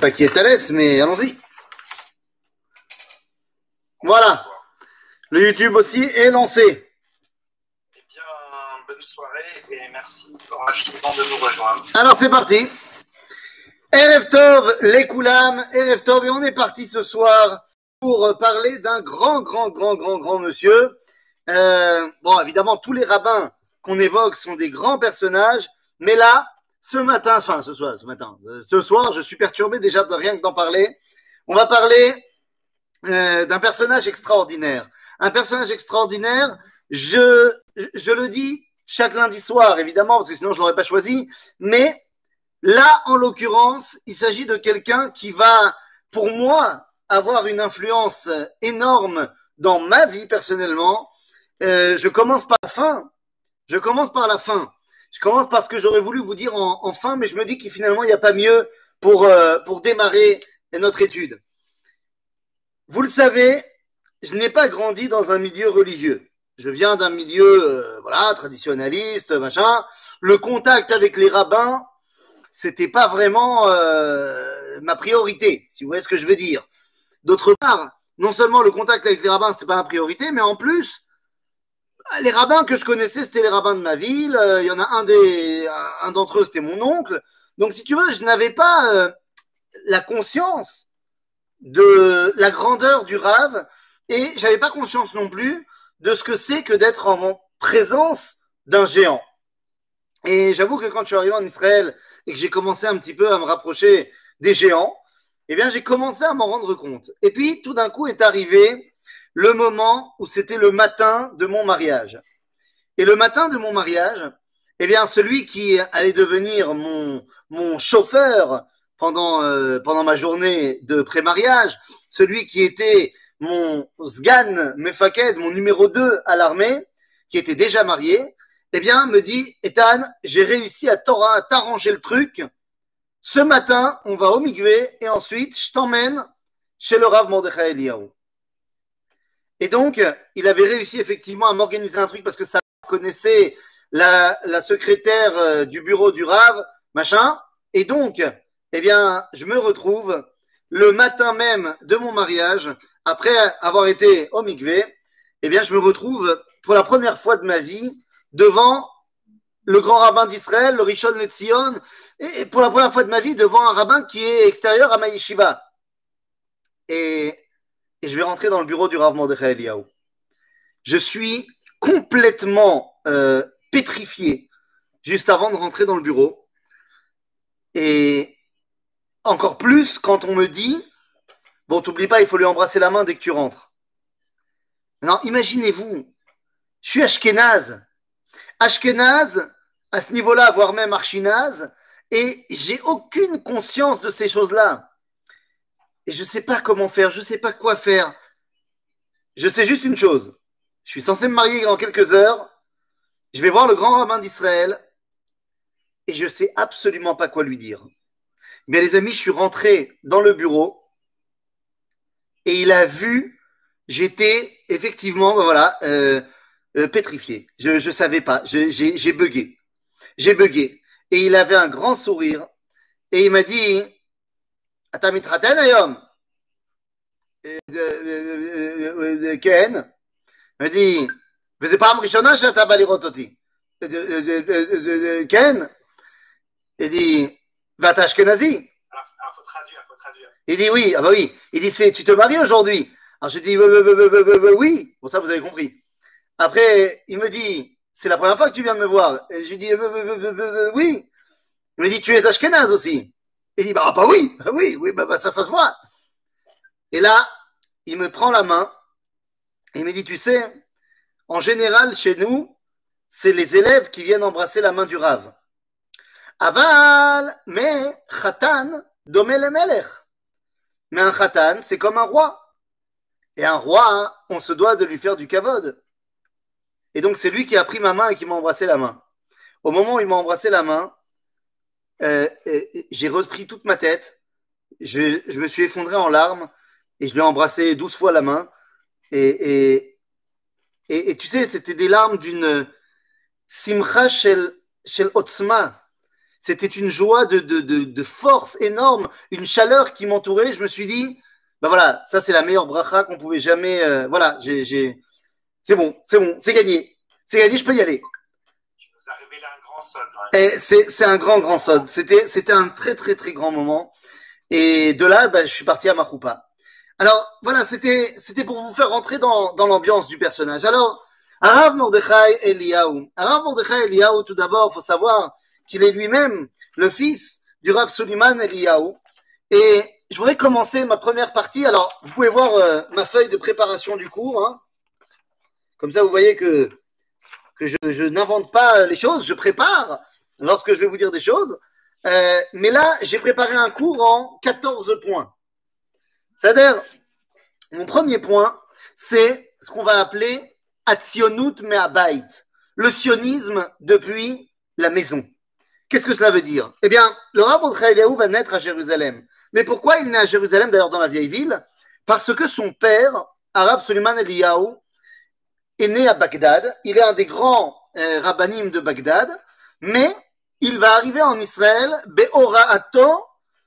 Pas qui est à l'aise, mais allons-y. Voilà. Le YouTube aussi est lancé. Eh bien, bonne soirée et merci infiniment de nous rejoindre. Alors c'est parti. Erev Tov, les Koulam, Erev Tov, et on est parti ce soir pour parler d'un grand, grand, grand, grand, grand monsieur. Euh, bon, évidemment, tous les rabbins qu'on évoque sont des grands personnages, mais là, ce matin, enfin ce soir, ce matin, euh, ce soir, je suis perturbé déjà de rien que d'en parler. On va parler euh, d'un personnage extraordinaire. Un personnage extraordinaire, je, je le dis chaque lundi soir, évidemment, parce que sinon je l'aurais pas choisi, mais là, en l'occurrence, il s'agit de quelqu'un qui va, pour moi, avoir une influence énorme dans ma vie personnellement. Euh, je commence par la fin. Je commence par la fin. Je commence par ce que j'aurais voulu vous dire en, fin, mais je me dis qu'il finalement, il n'y a pas mieux pour, euh, pour démarrer notre étude. Vous le savez, je n'ai pas grandi dans un milieu religieux. Je viens d'un milieu, euh, voilà, traditionnaliste, machin. Le contact avec les rabbins, c'était pas vraiment euh, ma priorité, si vous voyez ce que je veux dire. D'autre part, non seulement le contact avec les rabbins, c'était pas ma priorité, mais en plus, les rabbins que je connaissais, c'était les rabbins de ma ville. Euh, Il y en a un des, un d'entre eux, c'était mon oncle. Donc, si tu veux, je n'avais pas euh, la conscience de la grandeur du rave et j'avais pas conscience non plus de ce que c'est que d'être en présence d'un géant. Et j'avoue que quand je suis arrivé en Israël et que j'ai commencé un petit peu à me rapprocher des géants, eh bien, j'ai commencé à m'en rendre compte. Et puis, tout d'un coup est arrivé le moment où c'était le matin de mon mariage. Et le matin de mon mariage, eh bien, celui qui allait devenir mon, mon chauffeur pendant, euh, pendant ma journée de pré-mariage, celui qui était mon sgan mefaked, mon numéro 2 à l'armée, qui était déjà marié, eh bien, me dit, Ethan, j'ai réussi à t'arranger le truc. Ce matin, on va au Migvé et ensuite, je t'emmène chez le Rav Mordechai Eliyahu. Et donc, il avait réussi effectivement à m'organiser un truc parce que ça connaissait la, la secrétaire euh, du bureau du Rav, machin. Et donc, eh bien, je me retrouve le matin même de mon mariage, après avoir été au Mikvé, eh bien, je me retrouve pour la première fois de ma vie devant le grand rabbin d'Israël, le Rishon Letzion, et pour la première fois de ma vie devant un rabbin qui est extérieur à ma. Et, et je vais rentrer dans le bureau du Rav Mordechai Eliyahu. Je suis complètement euh, pétrifié juste avant de rentrer dans le bureau. Et encore plus quand on me dit Bon, t'oublies pas, il faut lui embrasser la main dès que tu rentres. Non, imaginez-vous, je suis Ashkenaz. Ashkenaz, à ce niveau-là, voire même Archinaz, et j'ai aucune conscience de ces choses-là. Et je sais pas comment faire, je sais pas quoi faire. Je sais juste une chose. Je suis censé me marier dans quelques heures. Je vais voir le grand rabbin d'Israël et je sais absolument pas quoi lui dire. Mais les amis, je suis rentré dans le bureau et il a vu, j'étais effectivement, ben voilà, euh, euh, pétrifié. Je je savais pas, j'ai bugué, j'ai bugué. Et il avait un grand sourire et il m'a dit, אתה מתחתן היום? כן. אמרתי, וזו פעם ראשונה שאתה בא לראות אותי. כן. אמרתי, ואתה אשכנזי? Il dit oui, ah bah oui. Il dit c'est tu te maries aujourd'hui. Alors je dis oui. Bon ça vous avez compris. Après il me dit c'est la première fois que tu viens me voir. Et je lui dis oui. Il me dit tu es ashkenaz aussi. Il dit bah, bah oui, bah oui, oui, bah, bah, ça, ça se voit. Et là, il me prend la main et il me dit, tu sais, en général, chez nous, c'est les élèves qui viennent embrasser la main du rave. Aval, mais khatan, domel. Mais un khatan, c'est comme un roi. Et un roi, on se doit de lui faire du kavod. Et donc, c'est lui qui a pris ma main et qui m'a embrassé la main. Au moment où il m'a embrassé la main, euh, j'ai repris toute ma tête, je, je, me suis effondré en larmes et je lui ai embrassé douze fois la main. Et, et, tu sais, c'était des larmes d'une simcha shel, shel otzma. c'était une joie de, de, de, de, force énorme, une chaleur qui m'entourait. Je me suis dit, ben voilà, ça c'est la meilleure bracha qu'on pouvait jamais. Euh, voilà, j'ai, c'est bon, c'est bon, c'est gagné, c'est gagné, je peux y aller. Tu nous as révélé grand sod. Et c'est, c'est un grand, grand sod. C'était, un très, très, très grand moment. Et de là, ben, je suis parti à Maroupa. Alors voilà, c'était, pour vous faire rentrer dans, dans l'ambiance du personnage. Alors, Arav Mordechai Eliyahu. Arav Mordechai Eliyahu, tout d'abord, faut savoir qu'il est lui-même le fils du Rav Suleiman Eliyahu. Et je voudrais commencer ma première partie. Alors, vous pouvez voir euh, ma feuille de préparation du cours. Hein. Comme ça, vous voyez que, je, n'invente pas les choses, je prépare lorsque je vais vous dire des choses. Euh, mais là, j'ai préparé un cours en 14 points. C'est-à-dire, mon premier point, c'est ce qu'on va appeler Atsionut Me'abait, le sionisme depuis la maison. Qu'est-ce que cela veut dire? Eh bien, le rabbin Eliaou va naître à Jérusalem. Mais pourquoi il naît à Jérusalem, d'ailleurs dans la vieille ville? Parce que son père, Arav Suleiman Eliyahu, est né à Bagdad. Il est un des grands euh, rabbinim de Bagdad, mais il va arriver en Israël, Be'ora'ato,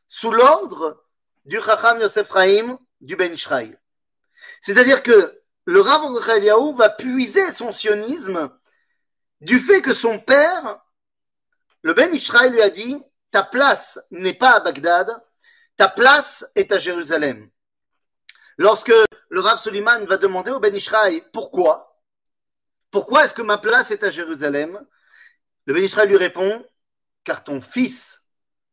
sous l'ordre du Chacham Yosef Chaim du Ben Ishraï. C'est-à-dire que le rabbin Eliaou va puiser son sionisme du fait que son père le Ben Ishraï lui a dit Ta place n'est pas à Bagdad, ta place est à Jérusalem. Lorsque le Rav Suleiman va demander au Ben Ishraï pourquoi, pourquoi est-ce que ma place est à Jérusalem? Le Ishraï lui répond Car ton fils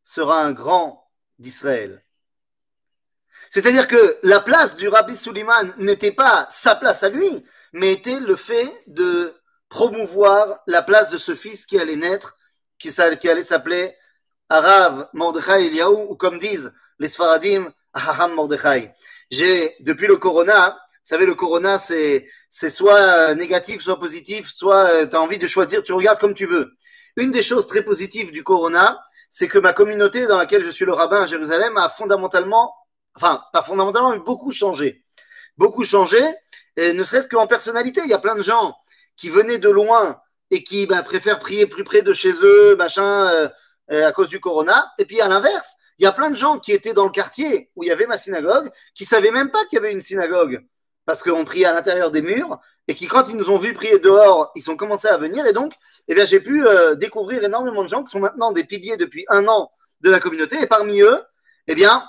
sera un grand d'Israël. C'est-à-dire que la place du Rabbi Suleiman n'était pas sa place à lui, mais était le fait de promouvoir la place de ce fils qui allait naître qui, allait s'appeler Arav Mordechai Eliaou, ou comme disent les Sfaradim, Aham Mordechai. J'ai, depuis le Corona, savez, le Corona, c'est, soit négatif, soit positif, soit euh, tu as envie de choisir, tu regardes comme tu veux. Une des choses très positives du Corona, c'est que ma communauté dans laquelle je suis le rabbin à Jérusalem a fondamentalement, enfin, pas fondamentalement, mais beaucoup changé. Beaucoup changé, et ne serait-ce qu'en personnalité. Il y a plein de gens qui venaient de loin et qui bah, préfèrent prier plus près de chez eux, machin, euh, euh, à cause du corona. Et puis à l'inverse, il y a plein de gens qui étaient dans le quartier où il y avait ma synagogue, qui savaient même pas qu'il y avait une synagogue, parce qu'on priait à l'intérieur des murs, et qui quand ils nous ont vus prier dehors, ils ont commencé à venir. Et donc, eh bien, j'ai pu euh, découvrir énormément de gens qui sont maintenant des piliers depuis un an de la communauté. Et parmi eux, eh bien,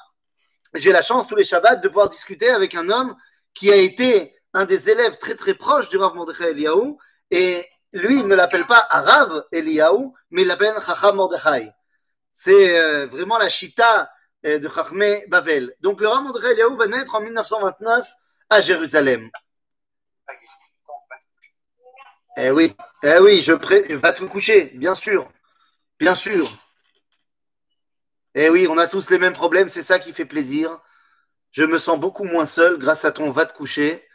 j'ai la chance tous les Shabbats de pouvoir discuter avec un homme qui a été un des élèves très très proches du Rav Mordechai Eliaou et lui, il ne l'appelle pas Arav Eliyahu, mais il l'appelle Chacham Mordechai. C'est euh, vraiment la chita euh, de Chachmé Bavel. Donc le Rav Mordechai Eliyahu va naître en 1929 à Jérusalem. Eh oui, eh oui, je, pré... je vais te coucher, bien sûr, bien sûr. Eh oui, on a tous les mêmes problèmes, c'est ça qui fait plaisir. Je me sens beaucoup moins seul grâce à ton va te coucher.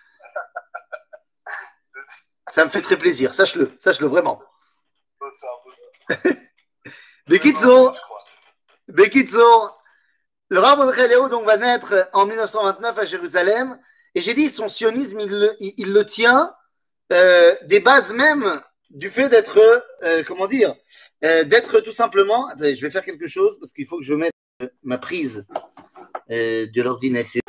Ça me fait très plaisir, sache-le, sache-le vraiment. Bonsoir. Bekitzo, Bekitzo, le Rav Léo donc va naître en 1929 à Jérusalem, et j'ai dit son sionisme, il le, tient euh, des bases même du fait d'être, euh, comment dire, euh, d'être tout simplement. Attendez, je vais faire quelque chose parce qu'il faut que je mette ma prise de l'ordinateur.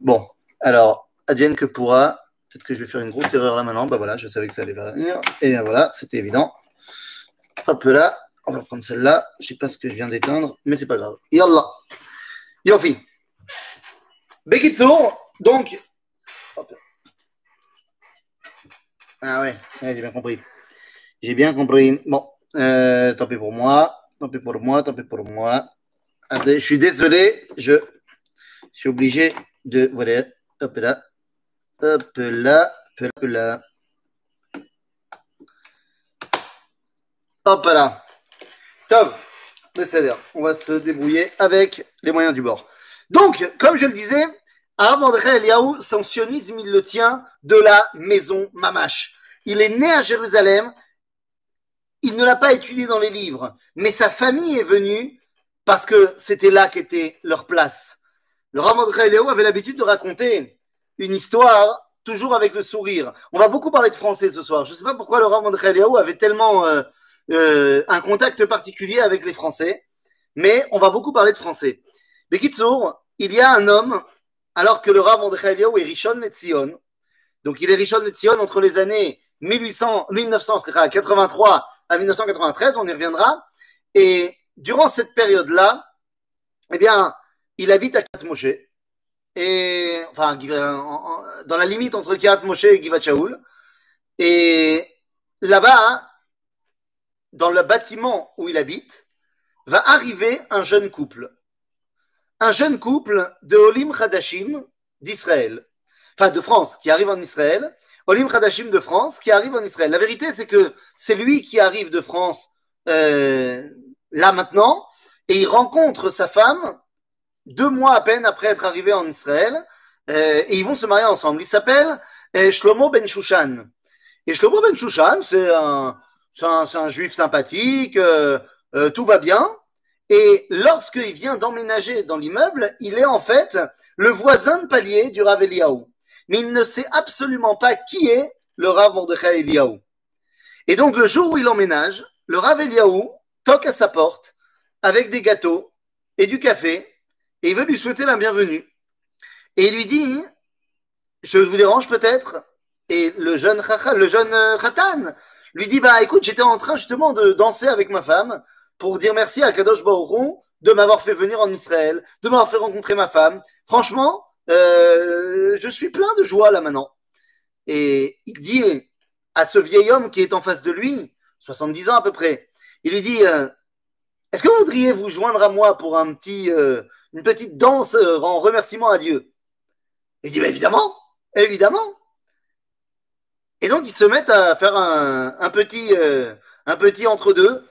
Bon, alors, advienne que pourra. Peut-être que je vais faire une grosse erreur là maintenant. Bah voilà, je savais que ça allait venir. Et bien voilà, c'était évident. Hop là, on va prendre celle-là. Je sais pas ce que je viens d'éteindre, mais c'est pas grave. Yallah. Yofi. Bekitsour, donc. Hop. Ah ouais, j'ai bien compris. J'ai bien compris. Bon, euh, tant pis pour moi. Tant pis pour moi, tant pis pour moi. Je suis désolé, je suis obligé de. Voilà, hop là. Hop là, hop là. Hop là. Top. On va se débrouiller avec les moyens du bord. Donc, comme je le disais, André Eliaou, son sionisme, il le tient de la maison Mamash. Il est né à Jérusalem. Il ne l'a pas étudié dans les livres, mais sa famille est venue parce que c'était là qu'était leur place. Le Rav André Eliaou avait l'habitude de raconter une histoire toujours avec le sourire. On va beaucoup parler de français ce soir. Je ne sais pas pourquoi le Rav Eliaou avait tellement euh, euh, un contact particulier avec les Français, mais on va beaucoup parler de français. Bekitsour, il y a un homme, alors que le Rav Mordechai Eliyahu est Rishon Letzion, donc il est Rishon Letzion entre les années 1800, 1983 à 1993, on y reviendra, et durant cette période-là, eh bien, il habite à Kirat Moshe, et, enfin, dans la limite entre Kirat et Givat et là-bas, dans le bâtiment où il habite, va arriver un jeune couple. Un jeune couple de Olim Khadashim d'Israël. Enfin, de France, qui arrive en Israël. Olim Khadashim de France, qui arrive en Israël. La vérité, c'est que c'est lui qui arrive de France euh, là maintenant, et il rencontre sa femme deux mois à peine après être arrivé en Israël, euh, et ils vont se marier ensemble. Il s'appelle euh, Shlomo Ben Shushan. Et Shlomo Ben Shushan, c'est un, un, juif sympathique, euh, euh, tout va bien. Et lorsqu'il vient d'emménager dans l'immeuble, il est en fait le voisin de palier du Rav Eliaou. Mais il ne sait absolument pas qui est le Rav Mordechai Eliaou. Et donc le jour où il emménage, le Rav Eliaou toque à sa porte avec des gâteaux et du café et il veut lui souhaiter la bienvenue. Et il lui dit, je vous dérange peut-être? Et le jeune, le jeune Khatan lui dit bah écoute, j'étais en train justement de danser avec ma femme pour dire merci à Kadosh Baruch de m'avoir fait venir en Israël, de m'avoir fait rencontrer ma femme. Franchement, euh, je suis plein de joie là maintenant. Et il dit à ce vieil homme qui est en face de lui, 70 ans à peu près, il lui dit euh, Est-ce que vous voudriez vous joindre à moi pour un petit, euh, une petite danse en remerciement à Dieu? Il dit Évidemment, évidemment. Et donc, ils se mettent à faire un, petit, un petit entre-deux.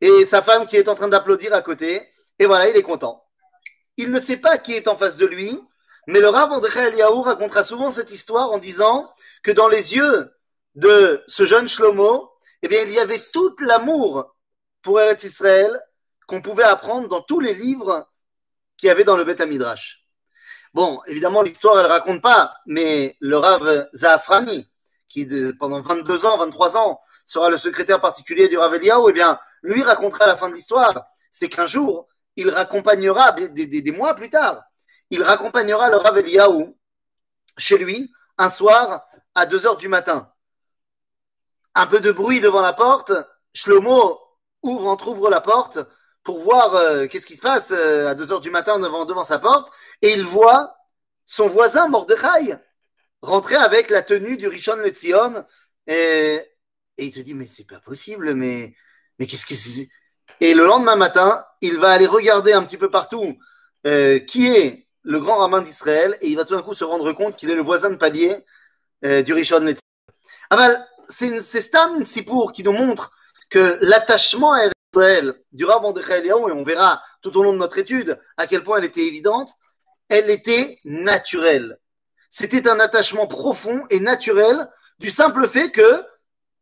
Et sa femme qui est en train d'applaudir à côté. Et voilà, il est content. Il ne sait pas qui est en face de lui. Mais le Rav André Eliaou racontera souvent cette histoire en disant que dans les yeux de ce jeune Shlomo, eh bien, il y avait tout l'amour pour Eretz Israël qu'on pouvait apprendre dans tous les livres qu'il y avait dans le Beth Midrash. Bon, évidemment, l'histoire, elle raconte pas, mais le Rav Zafrani, qui pendant 22 ans, 23 ans, sera le secrétaire particulier du Rav Eliaou, eh bien, lui racontera la fin de l'histoire. C'est qu'un jour, il raccompagnera, des, mois plus tard, il raccompagnera le Rav Eliaou chez lui un soir à 2 heures du matin. Un peu de bruit devant la porte, Shlomo ouvre, entrouvre la porte pour voir euh, qu'est-ce qui se passe euh, à 2 heures du matin devant, sa porte, et il voit son voisin Mordechai rentrer avec la tenue du Rishon Letzion. Et, et il se dit, mais c'est pas possible, mais, mais qu'est-ce que c'est? Et le lendemain matin, il va aller regarder un petit peu partout euh, qui est le grand rabbin d'Israël et il va tout d'un coup se rendre compte qu'il est le voisin de palier euh, du Rishon Letzion. Ah ben, c'est Stam Sipour qui nous montre que l'attachement à Israël du rabbin de et on verra tout au long de notre étude à quel point elle était évidente, elle était naturelle c'était un attachement profond et naturel du simple fait que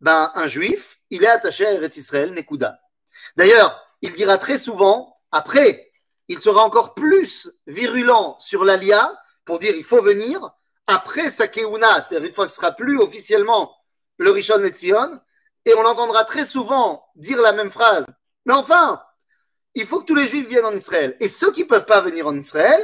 ben, un juif, il est attaché à Eretz Israël, Nekuda. D'ailleurs, il dira très souvent, après, il sera encore plus virulent sur l'Alia pour dire il faut venir, après sa Keuna, c'est-à-dire une fois qu'il sera plus officiellement le Rishon Netzion, et on l'entendra très souvent dire la même phrase. Mais enfin, il faut que tous les juifs viennent en Israël. Et ceux qui ne peuvent pas venir en Israël,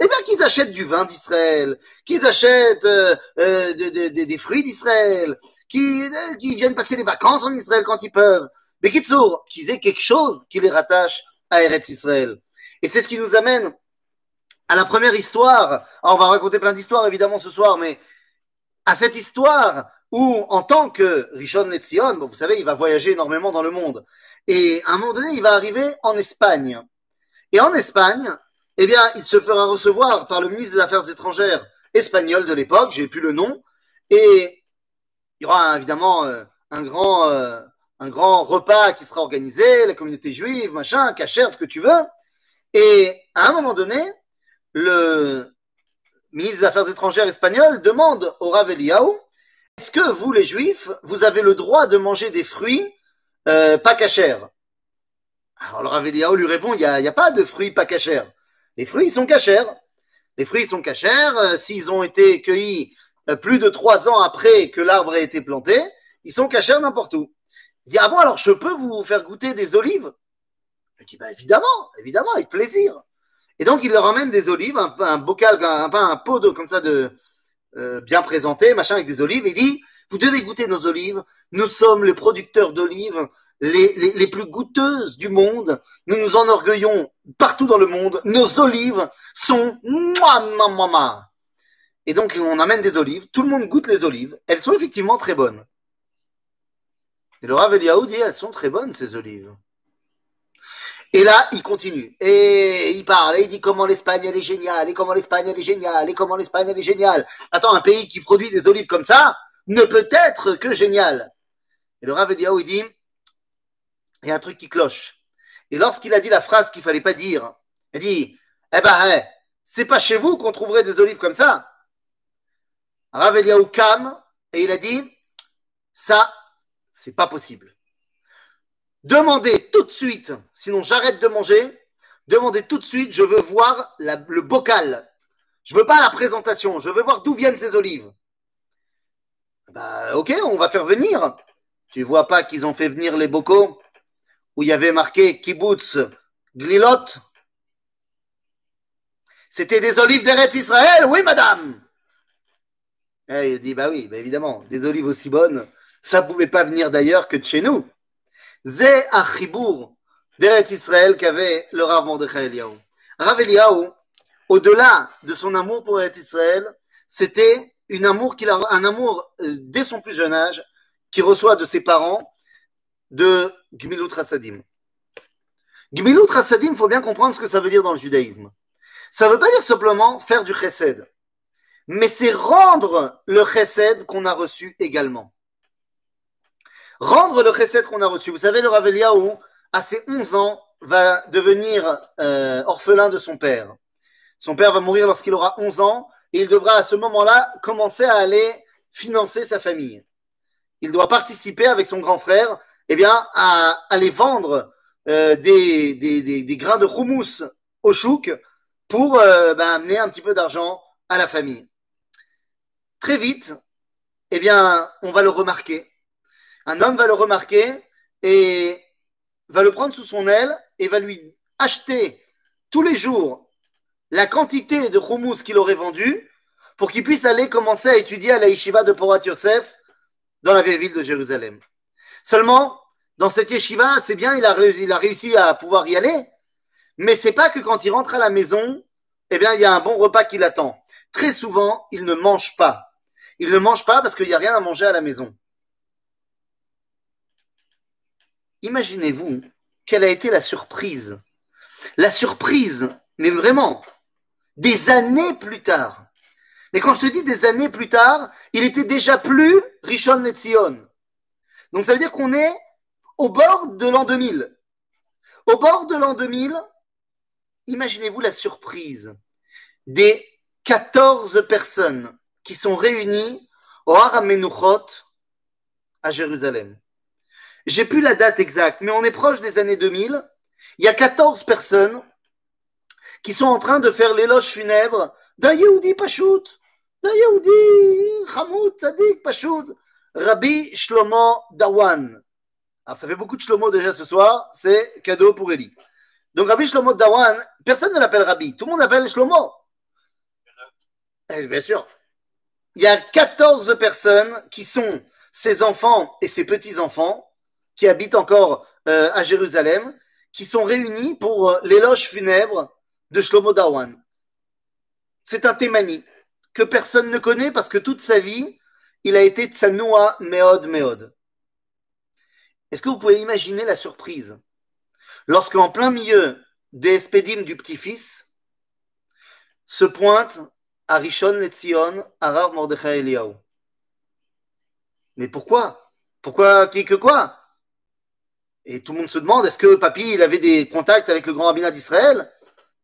eh bien qu'ils achètent du vin d'Israël, qu'ils achètent euh, euh, des fruits d'Israël, euh, viennent passer les vacances en Israël quand ils peuvent. Mais qu'ils aient quelque chose qui les rattache à Eretz Israël. Et c'est ce qui nous amène à la première histoire. On va raconter plein d'histoires évidemment ce soir, mais à cette histoire où, en tant que Rishon Letzion, bon, vous savez, il va voyager énormément dans le monde. Et à un moment donné, il va arriver en Espagne. Et en Espagne, eh bien, il se fera recevoir par le ministre des Affaires étrangères espagnol de l'époque, j'ai plus le nom, et il y aura évidemment euh, un grand, euh, un grand repas qui sera organisé, la communauté juive, machin, cachère, ce que tu veux. Et à un moment donné, le ministre des Affaires étrangères espagnol demande au Rav est-ce que vous, les juifs, vous avez le droit de manger des fruits euh, pas cachères Alors le Rav lui répond, il n'y a, pas de fruits pas cachères. Les fruits sont cachers. Les fruits sont cachers. Euh, s'ils ont été cueillis plus de trois ans après que l'arbre ait été planté, ils sont cachers n'importe où. Il dit Ah bon, alors je peux vous faire goûter des olives? Il dit bah, Évidemment, évidemment, avec plaisir. Et donc il leur emmène des olives, un, bocal, un, un pot comme ça de euh, bien présenté, machin, avec des olives. Il dit Vous devez goûter nos olives. Nous sommes les producteurs d'olives les, plus goûteuses du monde. Nous nous enorgueillons partout dans le monde. Nos olives sont mouah, Et donc, on amène des olives. Tout le monde goûte les olives. Elles sont effectivement très bonnes. Et le Rav Eliaou dit, elles sont très bonnes, ces olives. Et là, il continue. Et il parle. Et il dit comment l'Espagne, elle est géniale. Et comment l'Espagne, elle est géniale. Et comment l'Espagne, elle est géniale. Attends, un pays qui produit des olives comme ça ne peut être que génial. Et le Rav Eliaou, il dit, il y a un truc qui cloche. Et lorsqu'il a dit la phrase qu'il fallait pas dire, il dit Eh ben, c'est pas chez vous qu'on trouverait des olives comme ça. Rav Eliaou Kam, et il a dit Ça, c'est pas possible. Demandez tout de suite, sinon j'arrête de manger. Demandez tout de suite, je veux voir le bocal. Je veux pas la présentation, je veux voir d'où viennent ces olives. Bah, ok, on va faire venir. Tu vois pas qu'ils ont fait venir les bocaux où il y avait marqué Kibbutz Glilot? C'était des olives d'Eretz Israël, oui, madame Et il dit, bah oui, bah évidemment, des olives aussi bonnes, ça ne pouvait pas venir d'ailleurs que de chez nous. Zé Achibour d'Eretz Israël qu'avait le Rav Mordechai Eliyahu. Rav Eliyahu, au-delà de son amour pour Eretz Israël, c'était une amour qu'il a, un amour dès son plus jeune âge, qu'il reçoit de ses parents, de Gmilut Rasadim. Gmilut Rasadim, il faut bien comprendre ce que ça veut dire dans le judaïsme. Ça ne veut pas dire simplement faire du chesed, mais c'est rendre le chesed qu'on a reçu également. Rendre le chesed qu'on a reçu. Vous savez, le Rav Eliyahu, à ses 11 ans, va devenir euh, orphelin de son père. Son père va mourir lorsqu'il aura 11 ans et il devra à ce moment-là commencer à aller financer sa famille. Il doit participer avec son grand frère eh bien, à aller vendre euh, des, grains de houmous au chouk pour euh, ben, amener un petit peu d'argent à la famille. Très vite, eh bien, on va le remarquer. Un homme va le remarquer et va le prendre sous son aile et va lui acheter tous les jours la quantité de houmous qu'il aurait vendu pour qu'il puisse aller commencer à étudier à la yeshiva de Porat Yosef dans la vieille ville de Jérusalem. Seulement, dans cette yeshiva, c'est bien, il a, réussi, a réussi à pouvoir y aller, mais c'est pas que quand il rentre à la maison, eh bien, il y a un bon repas qui l'attend. Très souvent, il ne mange pas. Il ne mange pas parce qu'il n'y a rien à manger à la maison. Imaginez-vous quelle a été la surprise. La surprise, mais vraiment, des années plus tard. Mais quand je te dis des années plus tard, il était déjà plus Rishon Letzion. Donc ça veut dire qu'on est au bord de l'an 2000. Au bord de l'an 2000, imaginez-vous la surprise des 14 personnes qui sont réunies au Haramenuchot à Jérusalem. J'ai plus la date exacte, mais on est proche des années 2000. Il y a 14 personnes qui sont en train de faire l'éloge funèbre d'un Yehudi Pachout, d'un Yehudi Hamoud Tzadik Pachout, Rabbi Shlomo Dawan. Alors, ça fait beaucoup de Shlomo déjà ce soir, c'est cadeau pour Eli. Donc, Rabbi Shlomo Dawan, personne ne l'appelle Rabbi, tout le monde l'appelle Shlomo. Eh, bien sûr. Il y a 14 personnes qui sont ses enfants et ses petits-enfants qui habitent encore euh, à Jérusalem, qui sont réunis pour euh, l'éloge funèbre de Shlomo Dawan. C'est un témani que personne ne connaît parce que toute sa vie, il a été tsanoua meod meod. Est-ce que vous pouvez imaginer la surprise lorsque en plein milieu des spédimes du petit-fils se pointe Arishon Letzion, Arav Mordechai Eliyahu Mais pourquoi Pourquoi qui que quoi Et tout le monde se demande est-ce que papy il avait des contacts avec le grand rabbinat d'Israël?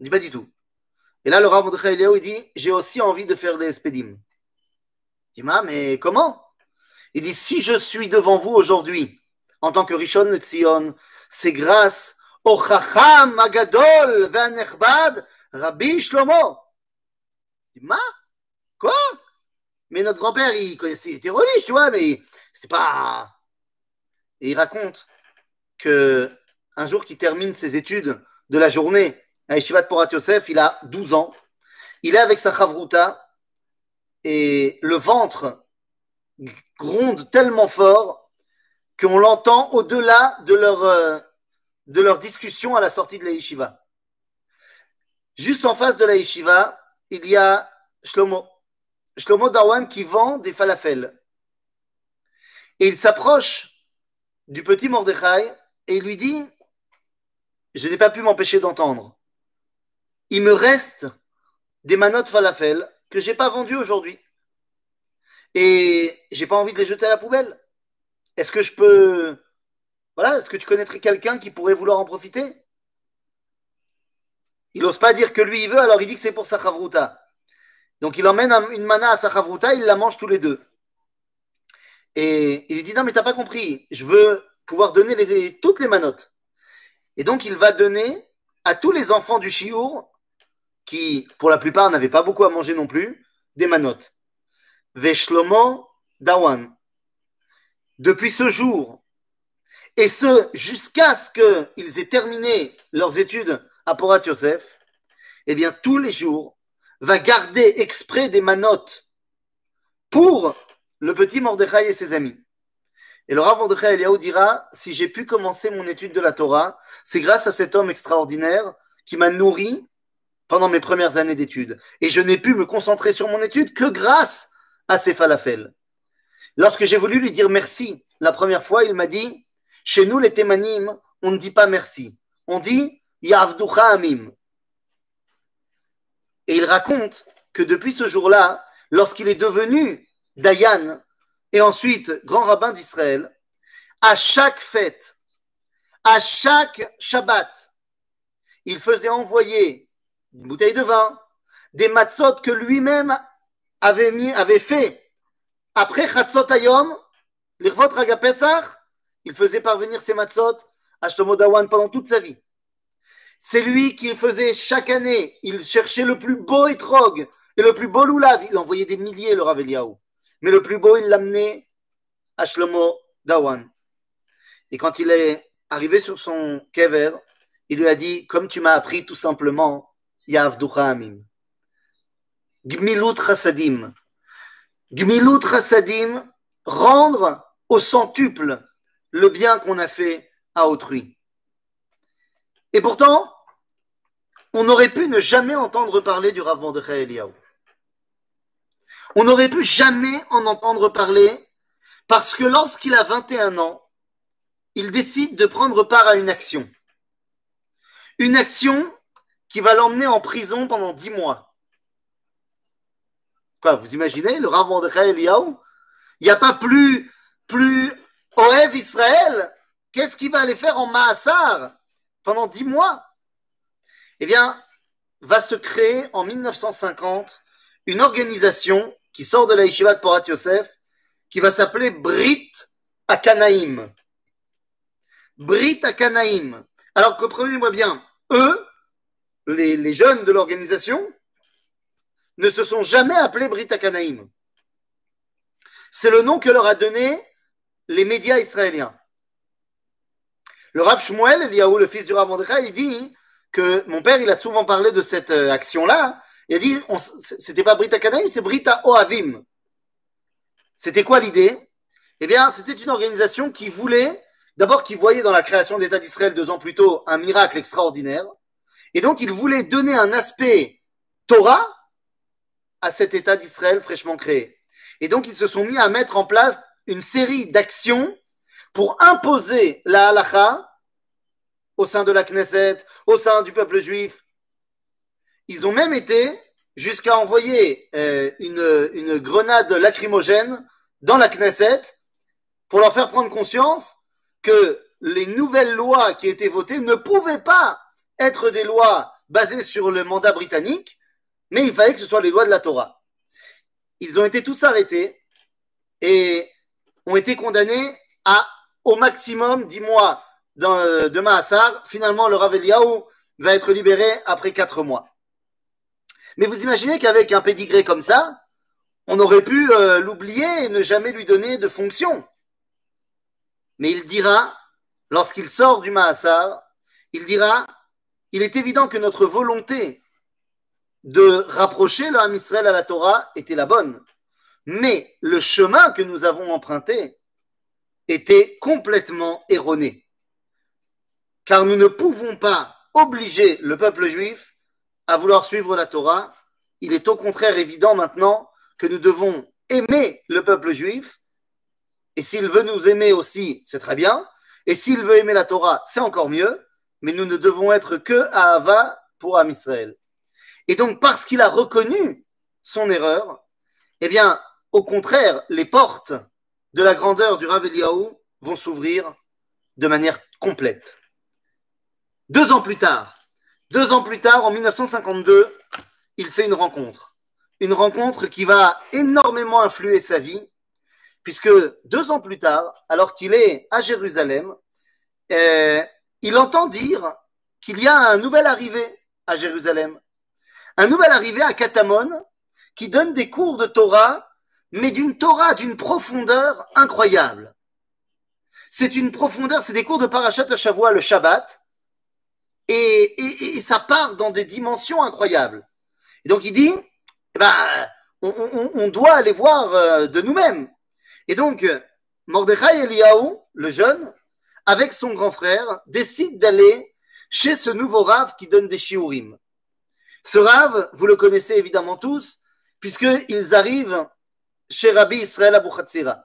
Il dit pas du tout. Et là, le Rav Mordechai Eliyahu il dit j'ai aussi envie de faire des spédimes. Il dit mais comment? Il dit si je suis devant vous aujourd'hui en tant que Rishon Netzion, c'est grâce au Chacham Agadol Ve'anechbad Rabbi Shlomo. Ma? Quoi? Mais notre grand-père, il connaissait, était religieux, tu vois, mais c'est pas. Et il raconte que un jour qu'il termine ses études de la journée à Yeshivat Porat Yosef, il a 12 ans. Il est avec sa chavruta et le ventre gronde tellement fort qu'on l'entend au-delà de leur, euh, de leur discussion à la sortie de la yeshiva. Juste en face de la yeshiva, il y a Shlomo. Shlomo Dawan qui vend des falafels. Et il s'approche du petit Mordechai et il lui dit Je n'ai pas pu m'empêcher d'entendre. Il me reste des manottes falafel que je n'ai pas vendues aujourd'hui. Et j'ai pas envie de les jeter à la poubelle. Est-ce que je peux. Voilà, est-ce que tu connaîtrais quelqu'un qui pourrait vouloir en profiter? Il n'ose pas dire que lui il veut, alors il dit que c'est pour sa chavruta. Donc il emmène une mana à sa chavruta, il la mange tous les deux. Et il lui dit non mais t'as pas compris, je veux pouvoir donner toutes les manottes. Et donc il va donner à tous les enfants du chiour, qui pour la plupart n'avaient pas beaucoup à manger non plus, des manottes. Veshlomo Dawan. Depuis ce jour, et ce jusqu'à ce qu'ils aient terminé leurs études à Yosef, eh bien tous les jours, va garder exprès des manottes pour le petit Mordechai et ses amis. Et le Rav Mordechai Eliaou dira Si j'ai pu commencer mon étude de la Torah, c'est grâce à cet homme extraordinaire qui m'a nourri pendant mes premières années d'études. Et je n'ai pu me concentrer sur mon étude que grâce à ces falafels. Lorsque j'ai voulu lui dire merci la première fois, il m'a dit Chez nous, les témanim, on ne dit pas merci. On dit Yavducha Amim. Et il raconte que depuis ce jour-là, lorsqu'il est devenu Dayan et ensuite grand rabbin d'Israël, à chaque fête, à chaque Shabbat, il faisait envoyer une bouteille de vin, des matzot que lui-même avait, avait fait après Chatzot Ayom, l'Irvot Ragapesach, il faisait parvenir ses matzot à Shlomo Dawan pendant toute sa vie. C'est lui qui faisait chaque année. Il cherchait le plus beau étrog et le plus beau loulav. Il envoyait des milliers, le Rav Mais le plus beau, il l'amenait à Shlomo Dawan. Et quand il est arrivé sur son kever, il lui a dit, comme tu m'as appris tout simplement, Yavducha Amim. Gmilut Chasadim. Gmilut Chasadim, rendre au centuple le bien qu'on a fait à autrui. Et pourtant, on aurait pu ne jamais entendre parler du Rav Mordechai Eliyahu. On n'aurait pu jamais en entendre parler parce que lorsqu'il a 21 ans, il décide de prendre part à une action. Une action qui va l'emmener en prison pendant 10 mois. Quoi, vous imaginez, le Rav Mordechai Eliyahu Il n'y a pas plus, plus Oev Israël Qu'est-ce qu'il va aller faire en Maassar pendant dix mois, eh bien, va se créer en 1950 une organisation qui sort de la Yeshiva de Porat Yosef, qui va s'appeler Brit Akanaim. Brit Akanaim. Alors, comprenez-moi bien, eux, les, les jeunes de l'organisation, ne se sont jamais appelés Brit Akanaim. C'est le nom que leur a donné les médias israéliens. Le Rav Shmuel, Eliaou, le fils du Rav Mordechai, il dit que mon père, il a souvent parlé de cette euh, action-là. Il a dit, c'était pas Brita Kanaim, c'est Brita Oavim. C'était quoi l'idée? Eh bien, c'était une organisation qui voulait, d'abord, qui voyait dans la création d'État d'Israël deux ans plus tôt un miracle extraordinaire. Et donc, il voulait donner un aspect Torah à cet État d'Israël fraîchement créé. Et donc, ils se sont mis à mettre en place une série d'actions pour imposer la halacha au sein de la Knesset, au sein du peuple juif. Ils ont même été jusqu'à envoyer euh, une, une grenade lacrymogène dans la Knesset pour leur faire prendre conscience que les nouvelles lois qui étaient votées ne pouvaient pas être des lois basées sur le mandat britannique, mais il fallait que ce soit les lois de la Torah. Ils ont été tous arrêtés et ont été condamnés à au maximum 10 mois euh, de Maassar. Finalement, le Rav va être libéré après 4 mois. Mais vous imaginez qu'avec un pédigré comme ça, on aurait pu euh, l'oublier et ne jamais lui donner de fonction. Mais il dira, lorsqu'il sort du Mahassar, il dira, il est évident que notre volonté de rapprocher le Ham à la Torah était la bonne. Mais le chemin que nous avons emprunté était complètement erroné. Car nous ne pouvons pas obliger le peuple juif à vouloir suivre la Torah. Il est au contraire évident maintenant que nous devons aimer le peuple juif. Et s'il veut nous aimer aussi, c'est très bien. Et s'il veut aimer la Torah, c'est encore mieux. Mais nous ne devons être que à Ava pour Am Israël. Et donc, parce qu'il a reconnu son erreur, eh bien, au contraire, les portes de la grandeur du Rav Eliyahu vont s'ouvrir de manière complète. Deux ans plus tard, deux ans plus tard, en 1952, il fait une rencontre. Une rencontre qui va énormément influer sa vie, puisque deux ans plus tard, alors qu'il est à Jérusalem, euh, il entend dire qu'il y a un nouvel arrivé à Jérusalem. Un nouvel arrivé à Katamon qui donne des cours de Torah mais d'une Torah d'une profondeur incroyable. C'est une profondeur, c'est des cours de Parashat Shavua le Shabbat, et, ça part dans des dimensions incroyables. Et donc il dit, eh ben, on, doit aller voir euh, de nous-mêmes. Et donc, Mordechai Eliyahu, le jeune, avec son grand frère, décide d'aller chez ce nouveau Rav qui donne des shiurim. Ce Rav, vous le connaissez évidemment tous, puisqu'ils arrivent chez Rabbi Israël Abou Khatsira,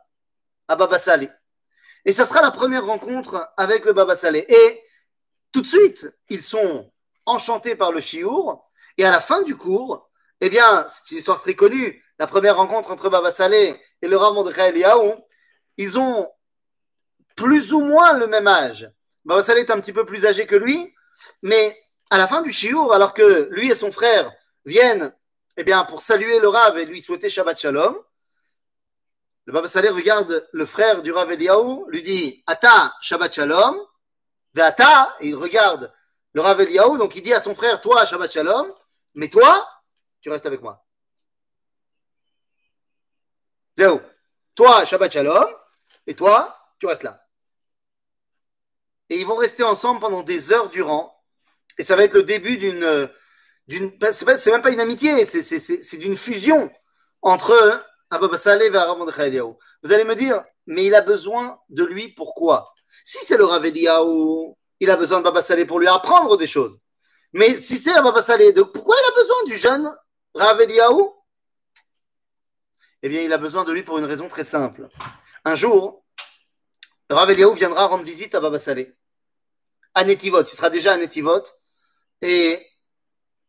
à Baba Saleh. Et ça sera la première rencontre avec le Baba Saleh. Et tout de suite, ils sont enchantés par le chiour. Et à la fin du cours, eh bien, c'est une histoire très connue, la première rencontre entre Baba Saleh et le Rav Mordechai Eliyahu, ils ont plus ou moins le même âge. Baba Saleh est un petit peu plus âgé que lui, mais à la fin du chiour, alors que lui et son frère viennent eh bien, pour saluer le Rav et lui souhaiter Shabbat Shalom, le Baba Saleh regarde le frère du Rav Eliyahu, lui dit Ata Shabbat Shalom, Ata, et il regarde le Rav Eliyahu, donc il dit à son frère Toi Shabbat Shalom, mais toi, tu restes avec moi. Toi Shabbat Shalom, et toi, tu restes là. Et ils vont rester ensemble pendant des heures durant, et ça va être le début d'une. d'une c'est même pas une amitié, c'est d'une fusion entre ah bah, bah, Vous allez me dire, mais il a besoin de lui pourquoi Si c'est le Rav il a besoin de Baba Saleh pour lui apprendre des choses. Mais si c'est Baba Saleh, pourquoi il a besoin du jeune Rav Eh bien, il a besoin de lui pour une raison très simple. Un jour, Rav viendra rendre visite à Baba Saleh. À Netivot, il sera déjà à Netivot. Et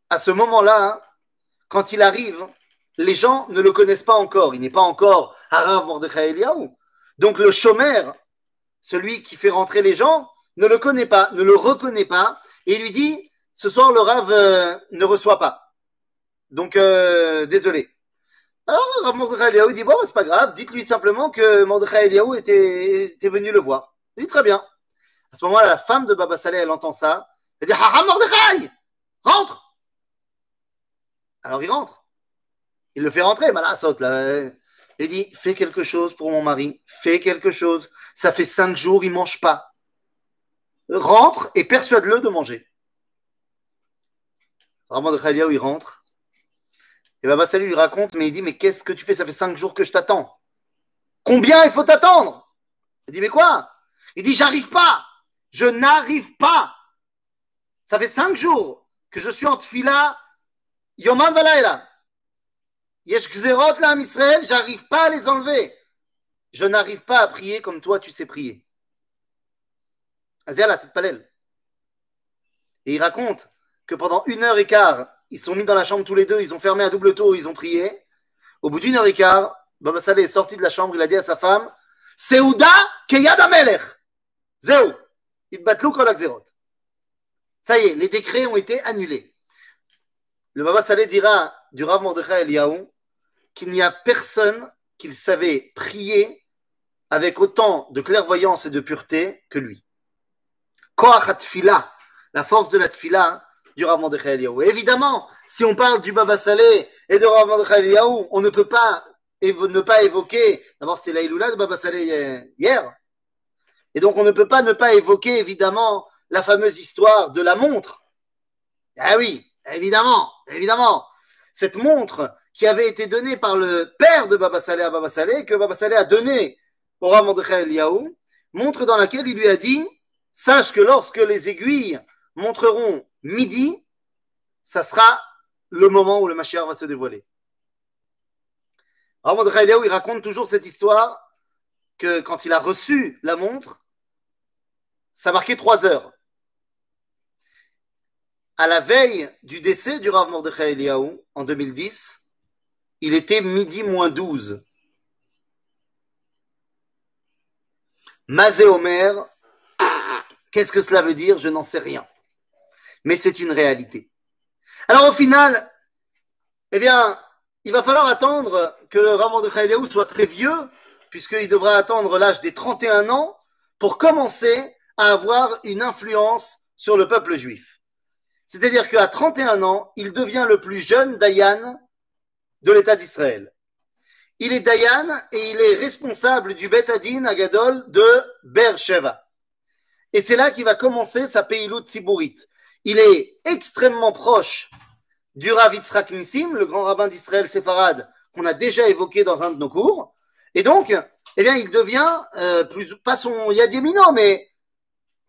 à ce moment-là, quand il arrive, les gens ne le connaissent pas encore. Il n'est pas encore Harav Mordechai Eliyahu. Donc le chômeur, celui qui fait rentrer les gens, ne le connaît pas, ne le reconnaît pas, et lui dit Ce soir, le Rav euh, ne reçoit pas. Donc, euh, désolé. Alors, Rav Mordechai Eliyahu dit Bon, c'est pas grave, dites-lui simplement que Mordechai Eliyahu était, était venu le voir. Il dit Très bien. À ce moment-là, la femme de Baba Saleh, elle entend ça. Elle dit Haram Mordechai Rentre Alors il rentre. Il le fait rentrer, là. Il dit Fais quelque chose pour mon mari, fais quelque chose. Ça fait cinq jours, il ne mange pas. Rentre et persuade-le de manger. Vraiment de il rentre. Et Baba Salut lui raconte, mais il dit Mais qu'est-ce que tu fais? Ça fait cinq jours que je t'attends. Combien il faut t'attendre? Il dit Mais quoi? Il dit J'arrive pas. Je n'arrive pas. Ça fait cinq jours que je suis en tfila Yomam Valaila. Yesh Gzerot là, Israël, j'arrive pas à les enlever. Je n'arrive pas à prier comme toi, tu sais prier. Azia, la petite palelle. Et il raconte que pendant une heure et quart, ils sont mis dans la chambre tous les deux, ils ont fermé à double tour, ils ont prié. Au bout d'une heure et quart, Baba Saleh est sorti de la chambre, il a dit à sa femme Seouda Keyad Amelech Zéou Itbatlou Kol Ça y est, les décrets ont été annulés. Le Baba Saleh dira du Rav Mordechai Eliyahu qu'il n'y a personne qu'il savait prier avec autant de clairvoyance et de pureté que lui. Koach la force de la tfila du Rav Mordechai Eliyahu. Évidemment, si on parle du Baba Saleh et de Rav Mordechai Eliyahu, on ne peut pas ne pas évoquer, d'abord c'était la de Baba Saleh hier, Et donc on ne peut pas ne pas évoquer évidemment la fameuse histoire de la montre. Ah oui, évidemment, évidemment. Cette montre qui avait été donnée par le père de Baba Saleh à Baba Saleh, que Baba Saleh a donnée au Rav Mordechai Eliyahu, montre dans laquelle il lui a dit Sache que lorsque les aiguilles montreront midi, ça sera le moment où le Mashiach va se dévoiler. Rav Mordechai Eliyahu, il raconte toujours cette histoire que quand il a reçu la montre, ça marquait trois heures. À la veille du décès du Rav Mordechai Eliyahu, en 2010, il était midi moins 12. Mazé Omer, qu'est-ce que cela veut dire? Je n'en sais rien. Mais c'est une réalité. Alors au final, eh bien, il va falloir attendre que le Rav Mordechai Eliyahu soit très vieux, puisqu'il devra attendre l'âge des 31 ans pour commencer à avoir une influence sur le peuple juif. C'est-à-dire qu'à 31 ans, il devient le plus jeune Dayan de l'État d'Israël. Il est Dayan et il est responsable du Bet Adin Agadol de Beersheva. Et c'est là qu'il va commencer sa Peilut Tziburit. Il est extrêmement proche du Rav Yitzhak Nissim, le grand rabbin d'Israël séfarade, qu'on a déjà évoqué dans un de nos cours. Et donc, eh bien, il devient euh, plus, pas son Yadiemino, mais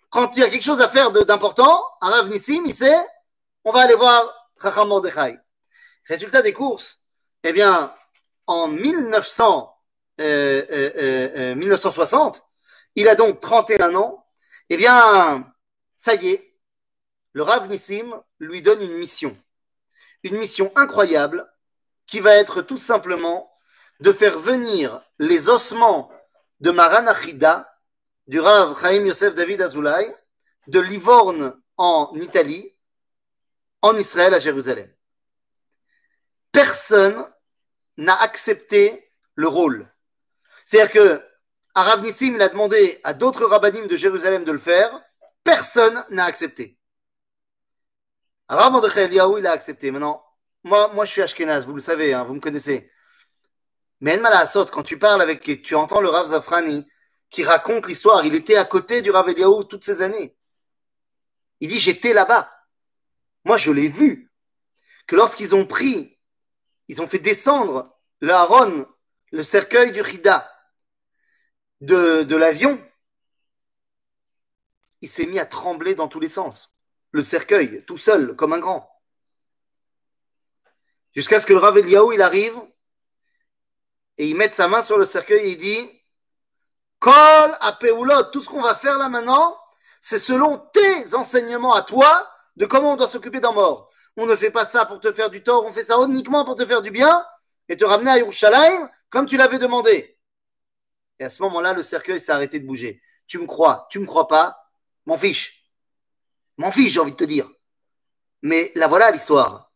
quand il y a quelque chose à faire d'important, un Rav Nissim, il sait, on va aller voir Chacham Mordechai. Résultat des courses, eh bien, en 1900, euh, euh, 1960, il a donc 31 ans, eh bien, ça y est, le Rav Nissim lui donne une mission. Une mission incroyable qui va être tout simplement de faire venir les ossements de Maran Achida, du Rav Chaim Yosef David Azoulay, de Livorne en Italie, en Israël à Jérusalem. Personne n'a accepté le rôle. C'est-à-dire que Arav Nissim il a demandé à d'autres rabbinim de Jérusalem de le faire, personne n'a accepté. Arav Mordechai Eliyahu, il a accepté. Maintenant, moi, moi je suis Ashkenaz, vous le savez, hein, vous me connaissez. Mais El Malasot, quand tu parles avec, tu entends le Rav Zafrani qui raconte l'histoire, il était à côté du Rav Eliyahu toutes ces années. Il dit, j'étais là-bas. Moi, je l'ai vu. Que lorsqu'ils ont pris, ils ont fait descendre le Haron, le cercueil du Rida, de, l'avion, il s'est mis à trembler dans tous les sens. Le cercueil, tout seul, comme un grand. Jusqu'à ce que le Rav Eliyahu, il arrive et il met sa main sur le cercueil et il dit Kol apeulot, tout ce qu'on va faire là maintenant, c'est selon tes enseignements à toi de comment on doit s'occuper d'un mort. On ne fait pas ça pour te faire du tort, on fait ça uniquement pour te faire du bien et te ramener à Yerushalayim comme tu l'avais demandé. Et à ce moment-là, le cercueil s'est arrêté de bouger. Tu me crois, tu me crois pas, m'en fiche. M'en fiche, j'ai envie de te dire. Mais la voilà l'histoire.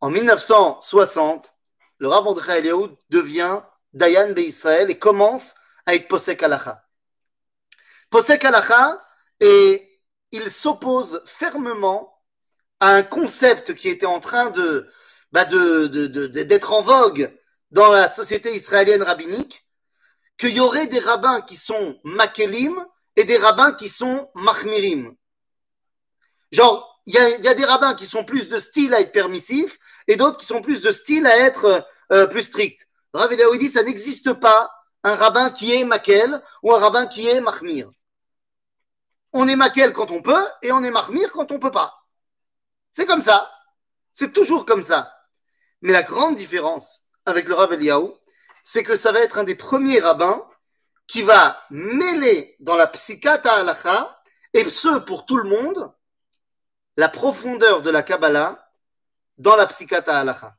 En 1960, le Rav Mordechai Eliyahu devient Dayan Israël et commence à être Posek Halacha. Posek Halacha, et il s'oppose fermement un concept qui était en train de, bah de, d'être en vogue dans la société israélienne rabbinique, qu'il y aurait des rabbins qui sont makelim et des rabbins qui sont machmirim. Genre, il y a, des rabbins qui sont plus de style à être permissifs et d'autres qui sont plus de style à être euh, plus stricts. Rav dit ça n'existe pas un rabbin qui est makel ou un rabbin qui est mahmir. On est makel quand on peut et on est mahmir quand on peut pas. C'est comme ça. C'est toujours comme ça. Mais la grande différence avec le Rav Eliyahu, c'est que ça va être un des premiers rabbins qui va mêler dans la psychata halacha, et ce pour tout le monde, la profondeur de la Kabbalah dans la psychata halacha.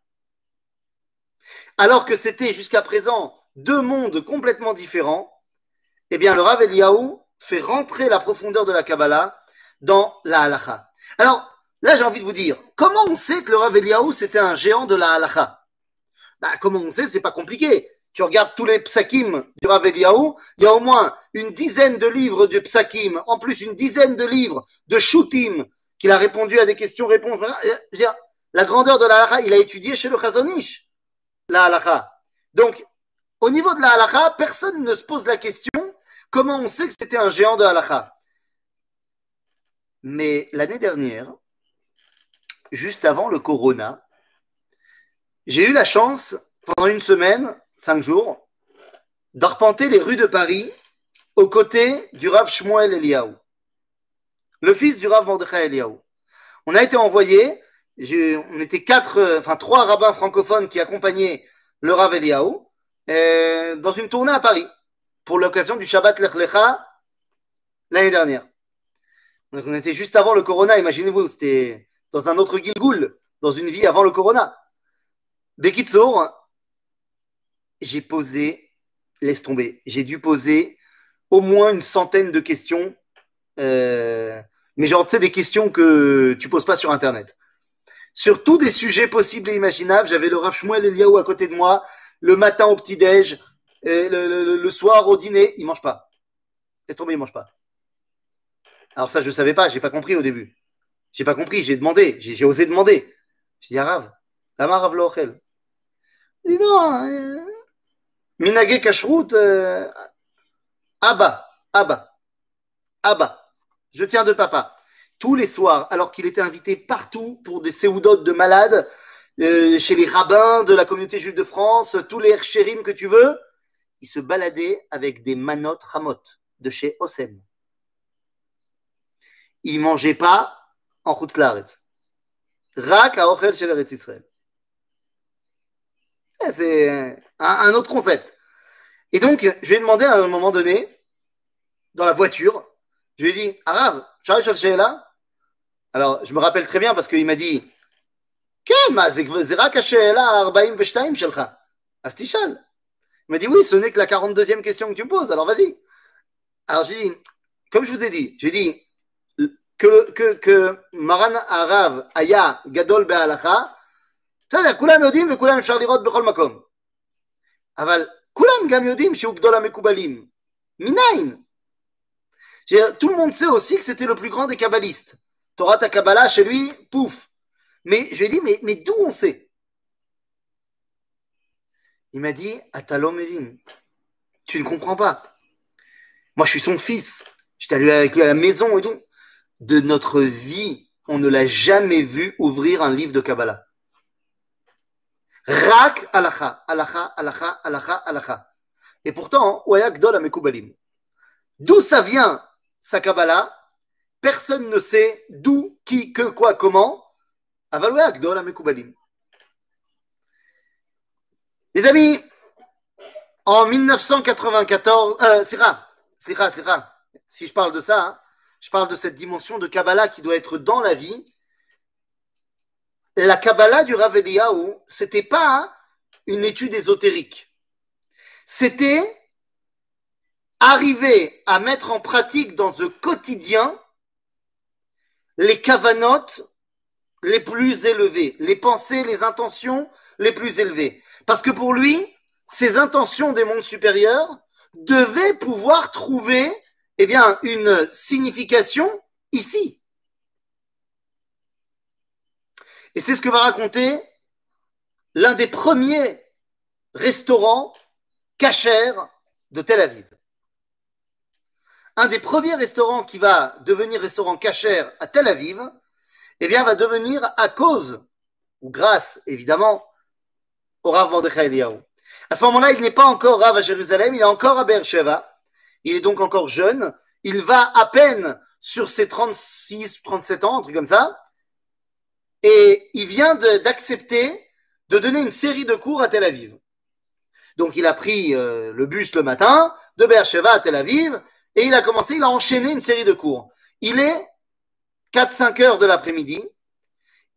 Alors que c'était jusqu'à présent deux mondes complètement différents, eh bien le Rav Eliyahu fait rentrer la profondeur de la Kabbalah dans la halacha. Alors, là j'ai envie de vous dire, comment on sait que le Rav Eliyahu c'était un géant de la halacha? Bah, Comment on sait, c'est pas compliqué. Tu regardes tous les psakim du Rav Eliyahu, il y a au moins une dizaine de livres de psakim, en plus une dizaine de livres de shutim, qu'il a répondu à des questions-réponses. La grandeur de la halakha, il a étudié chez le Chazonish, la halakha. Donc, au niveau de la halakha, personne ne se pose la question Comment on sait que c'était un géant de halakha Mais l'année dernière, juste avant le corona, j'ai eu la chance, pendant une semaine, cinq jours, d'arpenter les rues de Paris aux côtés du Rav Shmuel Eliaou, le fils du Rav Mordechai Eliaou. On a été envoyé, on était quatre, enfin trois rabbins francophones qui accompagnaient le Rav Eliaou euh, dans une tournée à Paris pour l'occasion du Shabbat Lech Lecha l'année dernière. Donc on était juste avant le Corona, imaginez-vous, c'était dans un autre Gilgoul, dans une vie avant le Corona. Bekitsour, j'ai posé, laisse tomber, j'ai dû poser au moins une centaine de questions, euh, mais genre, tu sais, des questions que tu poses pas sur Internet. Sur tous des sujets possibles et imaginables, j'avais le Rav Shmuel Eliaou à côté de moi, le matin au petit-déj, le, soir au dîner, il mange pas. Laisse tomber, il mange pas. Alors ça, je savais pas, j'ai pas compris au début. J'ai pas compris, j'ai demandé, j'ai osé demander. Je dis, Rav, lama Rav Lochel. Dit non, euh, Minage Kashrut, euh, Abba, Abba, Abba. Je tiens de papa. Tous les soirs, alors qu'il était invité partout pour des séoudotes de malades, euh, chez les rabbins de la communauté juive de France, tous les herchérim que tu veux, il se baladait avec des manotes ramot de chez Osem. Il mangeait pas en Chutzlaretz. Rak à Ochel chez l'Eretz Israël. Eh, c'est un, un, autre concept. Et donc, je lui ai demandé à un moment donné, dans la voiture, je lui ai dit, Arav, Shari là Alors, je me rappelle très bien parce qu'il m'a dit, כן, מה, זה, זה רק השאלה ה-42 שלך, אז תשאל. Il m'a dit, oui, ce n'est que la 42e question que tu me poses, alors vas-y. Alors j'ai dit, comme je vous ai dit, j'ai dit que, que, que Maran Arav Aya Gadol Be'alacha, בסדר, כולם יודעים וכולם אפשר לראות בכל מקום. אבל כולם גם יודעים שהוא גדול המקובלים. מניין? Tout le monde sait aussi que c'était le plus grand des kabbalistes. Torah ta Kabbalah, chez lui, pouf. Mais je lui ai dit, mais, mais d'où on sait Il m'a dit, Atalom Evin, tu ne comprends pas. Moi, je suis son fils. J'étais allé avec lui à la maison et tout. De notre vie, on ne l'a jamais vu ouvrir un livre de Kabbalah. Rak alacha, alacha, alacha, alacha, alacha. Et pourtant, D'où ça vient sa Kabbalah? Personne ne sait d'où, qui, que, quoi, comment. Les amis, en 1994, euh, rare, c'est rare. Si je parle de ça, hein, je parle de cette dimension de Kabbalah qui doit être dans la vie. La Kabbalah du Rav Eliyahu, c'était pas une étude ésotérique. C'était arriver à mettre en pratique dans le quotidien les cavanotes les plus élevées, les pensées, les intentions les plus élevées. Parce que pour lui, ces intentions des mondes supérieurs devaient pouvoir trouver eh bien, une signification ici. Et c'est ce que va raconter l'un des premiers restaurants cachers de Tel Aviv. Un des premiers restaurants qui va devenir restaurant cachère à Tel Aviv, eh bien, va devenir à cause, ou grâce, évidemment, au Rav Mordechai Eliyahu. À ce moment-là, il n'est pas encore Rav à Jérusalem, il est encore à Beersheba. Il est donc encore jeune. Il va à peine sur ses 36, 37 ans, un truc comme ça. Et il vient d'accepter de, donner une série de cours à Tel Aviv. Donc, il a pris euh, le bus le matin de Beersheba à Tel Aviv et il a commencé, il a enchaîné une série de cours. Il est 4-5 heures de l'après-midi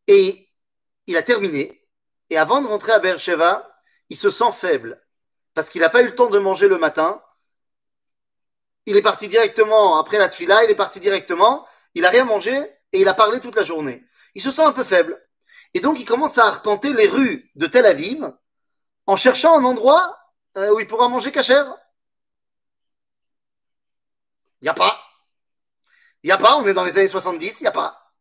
et il a terminé. Et avant de rentrer à Beersheba, il se sent faible parce qu'il n'a pas eu le temps de manger le matin. Il est parti directement après la tfila, il est parti directement, il n'a rien mangé et il a parlé toute la journée. Il se sent un peu faible. Et donc il commence à arpenter les rues de Tel Aviv en cherchant un endroit euh, où il pourra manger cachère. Il n'y a pas. Il n'y a pas, on est dans les années 70, il n'y a pas.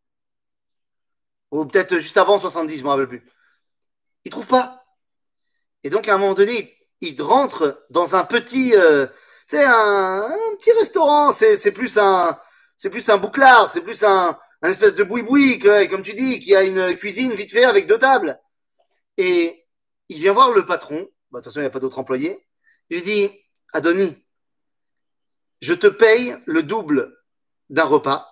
Ou peut-être juste avant 70, je ne me rappelle plus. Il ne trouve pas. Et donc, à un moment donné, il rentre dans un petit, euh, c'est un, petit restaurant, c'est, plus un, c'est plus un bouclard, c'est plus un, espèce de boui-boui, comme tu dis, qui a une cuisine vite fait avec deux tables. Et il vient voir le patron. Bah, attention, il n'y a pas d'autre employé. Il lui dit, Adoni, je te paye le double d'un repas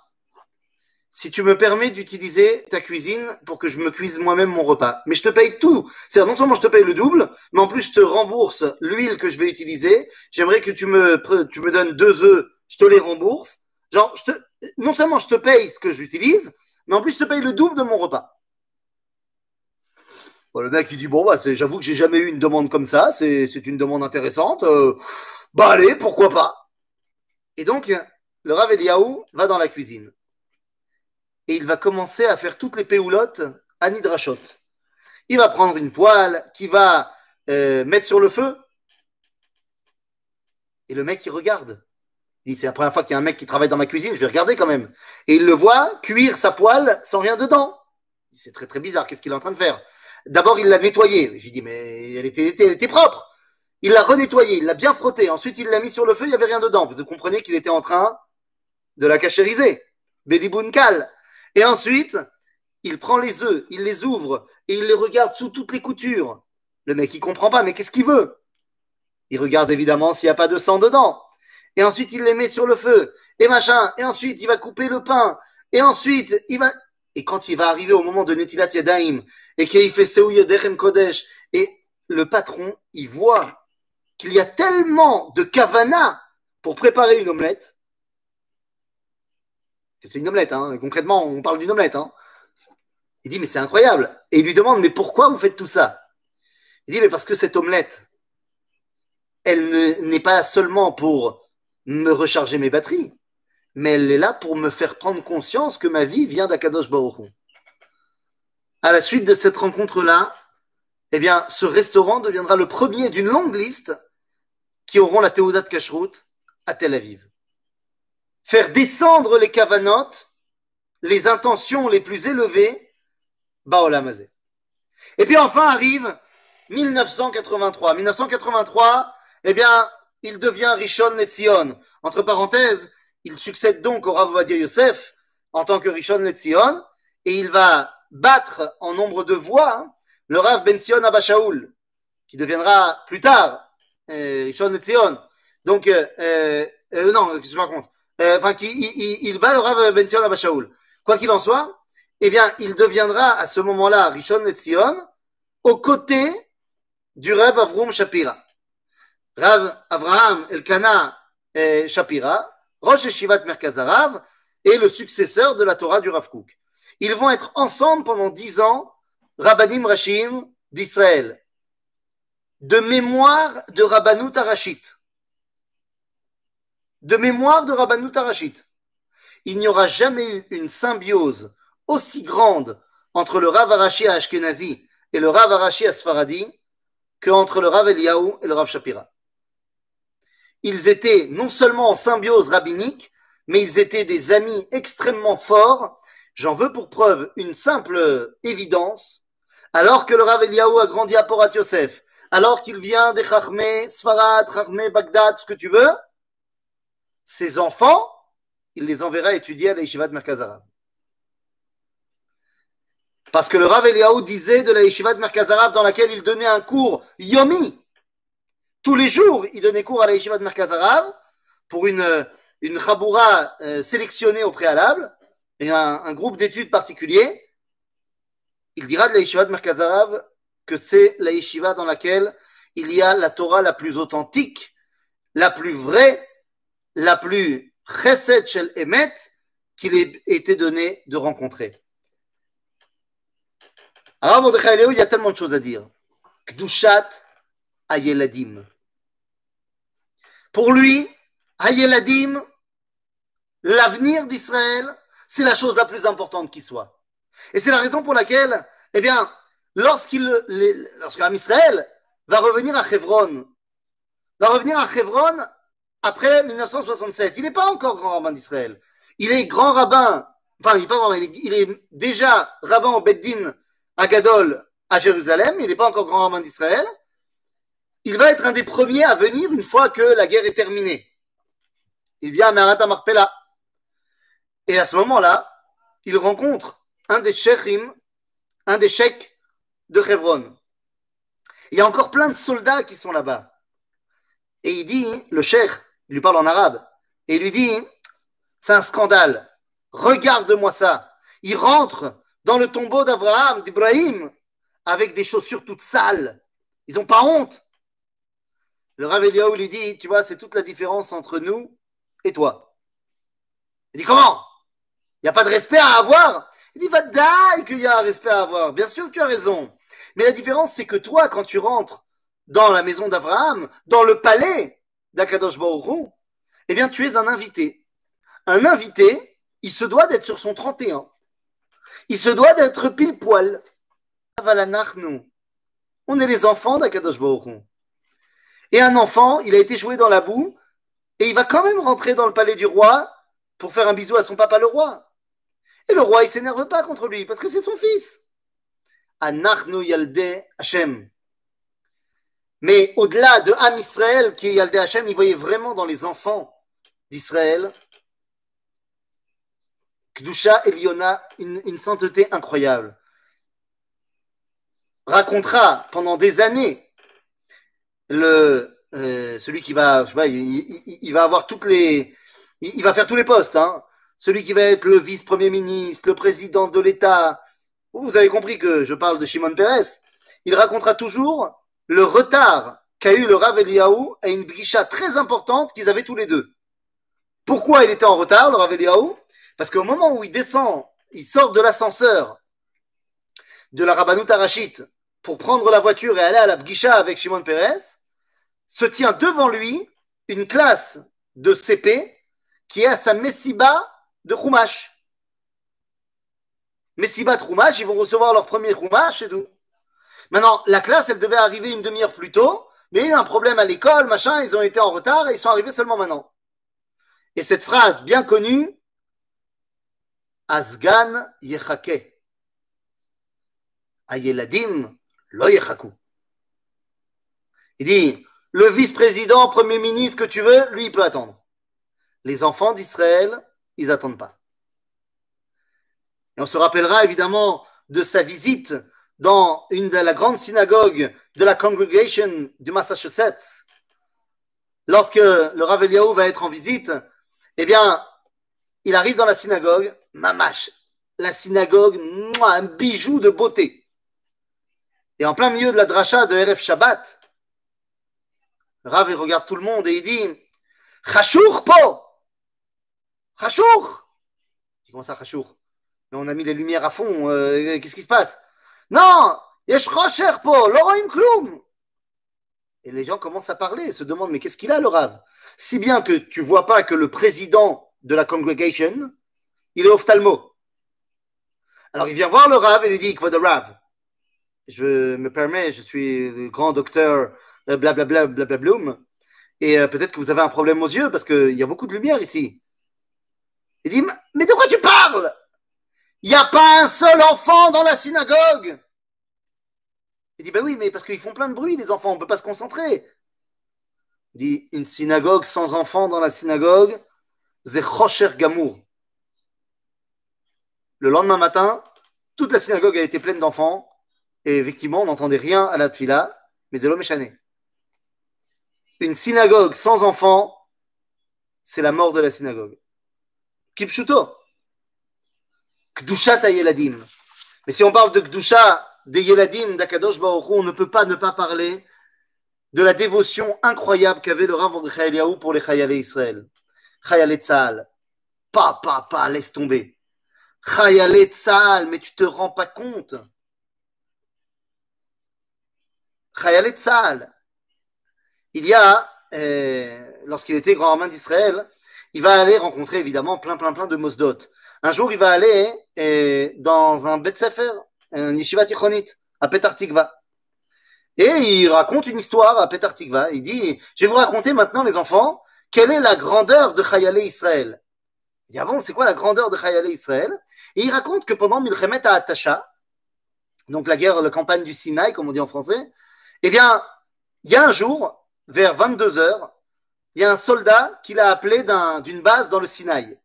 si tu me permets d'utiliser ta cuisine pour que je me cuise moi-même mon repas. Mais je te paye tout. C'est-à-dire, non seulement je te paye le double, mais en plus je te rembourse l'huile que je vais utiliser. J'aimerais que tu me, tu me donnes deux œufs, je te les rembourse. Genre, je te, non seulement je te paye ce que j'utilise, mais en plus je te paye le double de mon repas. Bon, le mec il dit bon bah j'avoue que j'ai jamais eu une demande comme ça, c'est, c'est une demande intéressante. Euh, bah allez, pourquoi pas. Et donc le Rav Eliaou va dans la cuisine et il va commencer à faire toutes les péoulottes à Nidrashot. Il va prendre une poêle qui va euh, mettre sur le feu. Et le mec, il regarde. Il dit, c'est la première fois qu'il y a un mec qui travaille dans ma cuisine, je vais regarder quand même. Et il le voit cuire sa poêle sans rien dedans. Dit, C'est très très bizarre, qu'est-ce qu'il est en train de faire? D'abord, il l'a nettoyée. Je lui dis, mais elle était, elle était propre. Il l'a renettoyée, il l'a bien frottée. Ensuite, il l'a mis sur le feu, il n'y avait rien dedans. Vous comprenez qu'il était en train de la cachériser. Bélibouncal. Et ensuite, il prend les œufs, il les ouvre et il les regarde sous toutes les coutures. Le mec, il comprend pas, mais qu'est-ce qu'il veut? Il regarde évidemment s'il n'y a pas de sang dedans. Et ensuite, il les met sur le feu et machin. Et ensuite, il va couper le pain. Et ensuite, il va. Et quand il va arriver au moment de Netilat Yadaim et qu'il fait Seou Yodechem Kodesh, et le patron, il voit qu'il y a tellement de kavana pour préparer une omelette. C'est une omelette, hein. concrètement, on parle d'une omelette. Hein. Il dit, mais c'est incroyable. Et il lui demande, mais pourquoi vous faites tout ça? Il dit, mais parce que cette omelette, elle ne- n'est pas seulement pour me recharger mes batteries, mais elle est là pour me faire prendre conscience que ma vie vient d'Akadosh Baruch. À la suite de cette rencontre-là, eh bien, ce restaurant deviendra le premier d'une longue liste qui auront la Théouda de à Tel Aviv. Faire descendre les cavanotes, les intentions les plus élevées, Baolam Hazeh. Et puis enfin arrive 1983. 1983, eh bien, il devient Rishon Letzion. Entre parenthèses, il succède donc au Rav Ovadia Yosef en tant que Rishon Letzion et il va battre en nombre de voix hein, le Rav Ben Sion Abashaoul, qui deviendra plus tard euh, Rishon Letzion. Donc, euh, euh, euh, non, qu'est-ce que Enfin, qui, il, il- bat le Rav Ben Sion. Quoi qu'il en soit, eh bien, il deviendra à ce moment-là Rishon Letzion aux côtés du Rav Avrum Shapira. Rav Avraham Elkana Shapira, Rosh Yeshivat Merkaz Harav, et le successeur de la Torah du Rav Kook. Ils vont être ensemble pendant dix ans, Rabbanim Rashim d'Israël, de mémoire de Rabbanut Arashit. De mémoire de Rabbanut Arashit. Il n'y aura jamais eu une symbiose aussi grande entre le Rav Arashi à Ashkenazi et le Rav Arashi à Sfaradi qu'entre le Rav Eliyahu et le Rav Shapira. Ils étaient non seulement en symbiose rabbinique, mais ils étaient des amis extrêmement forts. J'en veux pour preuve une simple évidence. Alors que le Rav Eliyahu a grandi à Porat Yosef, alors qu'il vient des Chachmé, Sfarad, Chachmé, Bagdad, ce que tu veux, ses enfants, il les enverra étudier à la Yeshiva de Merkaz Arav. Parce que le Rav Eliyahu disait de la Yeshiva de Merkaz Arav dans laquelle il donnait un cours yomi. Tous les jours, il donnait cours à la Yeshiva de Merkaz Arav pour une, une chaboura euh, sélectionnée au préalable et un, groupe d'études particulier. Il dira de la Yeshiva de Merkaz Arav que c'est la Yeshiva dans laquelle il y a la Torah la plus authentique, la plus vraie, la plus chesed shel emet qu'il ait été donné de rencontrer. Alors, il y a tellement de choses à dire. Kdushat Ayeladim. Pour lui, Ayeladim, l'avenir d'Israël, c'est la chose la plus importante qui soit. Et c'est la raison pour laquelle, eh bien, lorsqu'il, Israël va revenir à Hebron, va revenir à Hebron après 1967, il n'est pas encore grand rabbin d'Israël. Il est grand rabbin, enfin, il n'est pas grand il est, est déjà rabbin au Beddin à Gadol, à Jérusalem, il n'est pas encore grand rabbin d'Israël. il va être un des premiers à venir une fois que la guerre est terminée. Il vient à Marata Marpella. Et à ce moment-là, il rencontre un des sheikhim, un des sheikhs de Hebron. Il y a encore plein de soldats qui sont là-bas. Et il dit, le cheikh, il lui parle en arabe, et lui dit, c'est un scandale, regarde-moi ça. Il rentre dans le tombeau d'Abraham, d'Ibrahim, avec des chaussures toutes sales. Ils n'ont pas honte. Le Rav lui dit, tu vois, c'est toute la différence entre nous et toi. Il dit, comment? Il n'y a pas de respect à avoir? Il dit, va d'ailleurs qu'il y a un respect à avoir. Bien sûr que tu as raison. Mais la différence, c'est que toi, quand tu rentres dans la maison d'Abraham, dans le palais d'Akadosh eh bien, tu es un invité. Un invité, il se doit d'être sur son 31. Il se doit d'être pile poil. On est les enfants d'Akadosh Et un enfant, il a été joué dans la boue, et il va quand même rentrer dans le palais du roi pour faire un bisou à son papa le roi. Et le roi, il s'énerve pas contre lui, parce que c'est son fils. Anachnu Yalde Hashem. Mais au-delà de Am Israël, qui est Yalde Hashem, il voyait vraiment dans les enfants d'Israël Kdusha Eliona, une, une sainteté incroyable. Racontera pendant des années le, euh, celui qui va, il, va avoir toutes les, il, il va faire tous les postes, hein. Celui qui va être le vice-premier ministre, le président de l'État. Vous avez compris que je parle de Shimon Peres. Il racontera toujours le retard qu'a eu le Rav Eliaou une brisha très importante qu'ils avaient tous les deux. Pourquoi il était en retard, le Rav Parce qu'au moment où il descend, il sort de l'ascenseur de la Rabbanout Arachit pour prendre la voiture et aller à la brisha avec Shimon Peres, se tient devant lui une classe de CP qui est à sa Messiba de Chumash. Messiba de Chumash, ils vont recevoir leur premier Chumash et tout. Maintenant, la classe, elle devait arriver une demi-heure plus tôt, mais il y a eu un problème à l'école, machin, ils ont été en retard et ils sont arrivés seulement maintenant. Et cette phrase bien connue, Asgan Yechake. Ayeladim lo yechaku. Il dit, le vice-président, premier ministre que tu veux, lui, il peut attendre. Les enfants d'Israël, ils n'attendent pas. Et on se rappellera évidemment de sa visite dans une de la grande synagogue de la Congregation du Massachusetts. Lorsque le Rav Eliaou va être en visite, eh bien, il arrive dans la synagogue, mamache, la synagogue, un bijou de beauté. Et en plein milieu de la dracha de RF Shabbat, Rav il regarde tout le monde et il dit Chachour po Chachour Comment ça, Chachour Mais on a mis les lumières à fond, euh, qu'est-ce qui se passe? Non Yesh po L'oroim kloum Et les gens commencent à parler et se demandent Mais qu'est-ce qu'il a, le Rav? Si bien que tu vois pas que le président de la congregation, il est ophtalmo. Alors il vient voir le Rav et lui dit Quoi de Rav Je me permets, je suis le grand docteur blablabla, blablabloum. Et euh, peut-être que vous avez un problème aux yeux parce qu'il y a beaucoup de lumière ici. Il dit, mais de quoi tu parles? Il n'y a pas un seul enfant dans la synagogue. Il dit, ben oui, mais parce qu'ils font plein de bruit, les enfants, on ne peut pas se concentrer. Il dit, une synagogue sans enfants dans la synagogue, c'est Gamour. Le lendemain matin, toute la synagogue a été pleine d'enfants, et effectivement, on n'entendait rien à la tfila, mais c'est l'homme une synagogue sans enfants, c'est la mort de la synagogue. Kipshuto. Kdushat Yeladim. Mais si on parle de Kdusha des Yeladim d'Akadosh Baruch on ne peut pas ne pas parler de la dévotion incroyable qu'avait le Rav Mordechai pour les Chayale Israël. Chayale Tzahal. Pas, pas, pas, laisse tomber. Chayale Tzahal, mais tu te rends pas compte. Chayale Tzahal il y a, euh, lorsqu'il était grand rabbin d'Israël, il va aller rencontrer évidemment plein, plein, plein de Mosdot. Un jour, il va aller euh, dans un Bet Sefer, un yeshiva tichonit, à Petar Tikva. Et il raconte une histoire à Petar Tikva. Il dit, je vais vous raconter maintenant, les enfants, quelle est la grandeur de Chayale Israël. Il dit, ah bon, c'est quoi la grandeur de Chayale Israël? Et il raconte que pendant Milchemet à Atasha, donc la guerre, la campagne du Sinaï, comme on dit en français, eh bien, il y a un jour, vers 22 heures, il y a un soldat qui l'a appelé d'une base dans le Sinaï.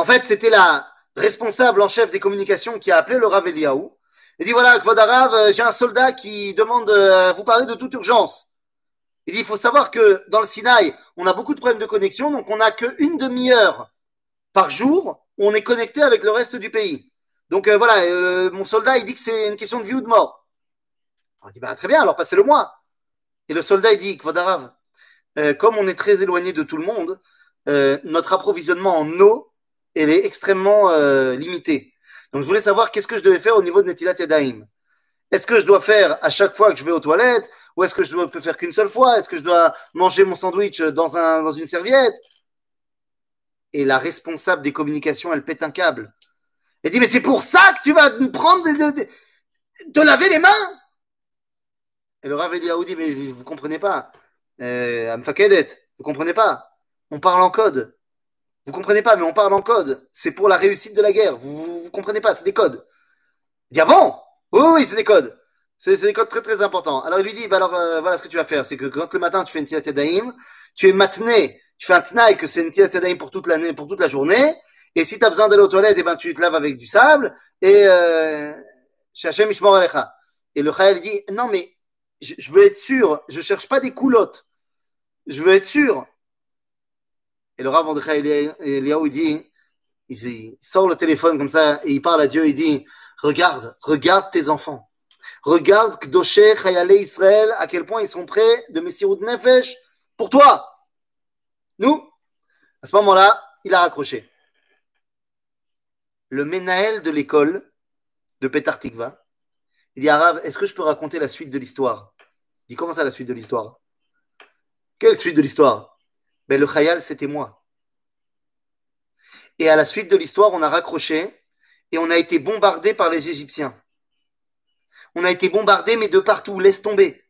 En fait, c'était la responsable en chef des communications qui a appelé le Rav Eliaou. Il dit voilà, Kvodarav, euh, j'ai un soldat qui demande euh, à vous parler de toute urgence. Il dit il faut savoir que dans le Sinaï, on a beaucoup de problèmes de connexion, donc on n'a qu'une demi-heure par jour où on est connecté avec le reste du pays. Donc euh, voilà, mon soldat, il dit que c'est une question de vie ou de mort. On dit bah, très bien, alors passez-le moi. Et le soldat, il dit Kvodarav, comme on est très éloigné de tout le monde, notre approvisionnement en eau, elle est extrêmement euh, limité. Donc je voulais savoir qu'est-ce que je devais faire au niveau de Netilat Yadayim. Est-ce que je dois faire à chaque fois que je vais aux toilettes ou est-ce que je ne peux faire qu'une seule fois? Est-ce que je dois manger mon sandwich dans, un, dans une serviette? Et la responsable des communications, elle pète un câble. Elle dit, mais c'est pour ça que tu vas me prendre de, de, laver les mains? Et le Rav Eliaou dit, mais vous comprenez pas euh, vous comprenez pas On parle en code. Vous comprenez pas, mais on parle en code. C'est pour la réussite de la guerre. Vous, vous, comprenez pas, c'est des codes. Il dit ah bon Oui, oui, c'est des codes. C'est des codes très très importants. Alors il lui dit, bah alors euh, voilà ce que tu vas faire, c'est que quand le matin tu fais une tilat daïm, tu es matné, tu fais un tnaï que c'est une tilat daïm pour toute l'année, pour toute la journée. Et si tu as besoin d'aller aux toilettes, et eh ben tu te laves avec du sable et euh, Et le Khayal dit non mais je, je, veux être sûr, je cherche pas des coulottes. Je veux être sûr. Et le Rav Mordechai Eliaou, il dit, il sort le téléphone comme ça et il parle à Dieu, il dit, regarde, regarde tes enfants. Regarde Kdoshe Chayale Israël, à quel point ils sont prêts de Messirut Nefesh pour toi. Nous, à ce moment-là, il a raccroché. Le Menaël de l'école de Petar Tikva, il dit Arav, est-ce que je peux raconter la suite de l'histoire? Il dit Comment ça, la suite de l'histoire? Quelle suite de l'histoire? Ben, Le Khayal, c'était moi. Et à la suite de l'histoire, on a raccroché et on a été bombardé par les Égyptiens. On a été bombardé, mais de partout, laisse tomber.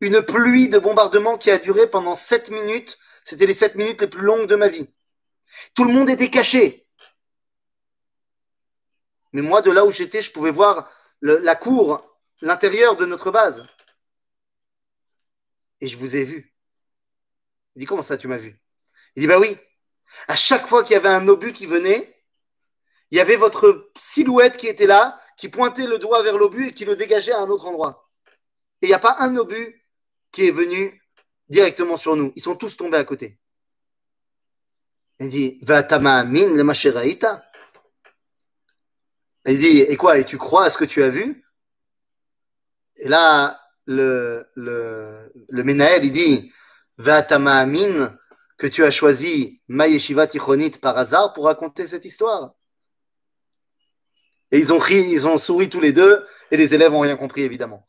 Une pluie de bombardements qui a duré pendant sept minutes. C'était les sept minutes les plus longues de ma vie. Tout le monde était caché. Mais moi, de là où j'étais, je pouvais voir la cour, l'intérieur de notre base. Et je vous ai vu. Il dit Comment ça, tu m'as vu? Il dit Bah oui. À chaque fois qu'il y avait un obus qui venait, il y avait votre silhouette qui était là, qui pointait le doigt vers l'obus et qui le dégageait à un autre endroit. Et il n'y a pas un obus qui est venu directement sur nous. Ils sont tous tombés à côté. Il dit. Il dit Et quoi Et tu crois à ce que tu as vu? Et là, le, le, il dit Vatamamin, que tu as choisi ma yeshiva tichonit par hasard pour raconter cette histoire. Et ils ont ri, ils ont souri tous les deux, et les élèves n'ont rien compris, évidemment.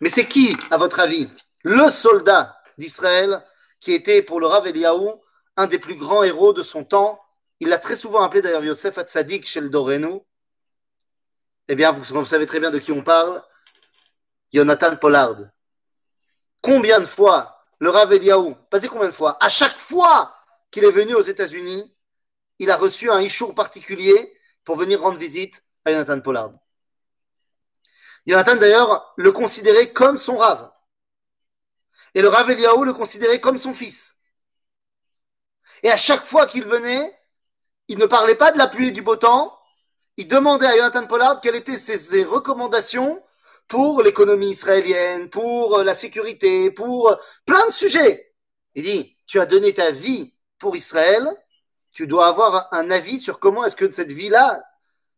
Mais c'est qui, à votre avis, le soldat d'Israël qui était pour le Rav Eliaou un des plus grands héros de son temps? Il l'a très souvent appelé d'ailleurs Yosef Hatzadik chez. Eh bien, vous savez très bien de qui on parle. Jonathan Pollard. Combien de fois le Rav Eliaou, passé combien de fois À chaque fois qu'il est venu aux États-Unis, il a reçu un ishour particulier pour venir rendre visite à Jonathan Pollard. Jonathan, d'ailleurs, le considérait comme son Rav. Et le Rav Eliaou le considérait comme son fils. Et à chaque fois qu'il venait, il ne parlait pas de la pluie et du beau temps. Il demandait à Jonathan Pollard quelles étaient ses recommandations pour l'économie israélienne, pour euh, la sécurité, pour euh, plein de sujets. Il dit, tu as donné ta vie pour Israël, tu dois avoir un avis sur comment est-ce que cette vie-là,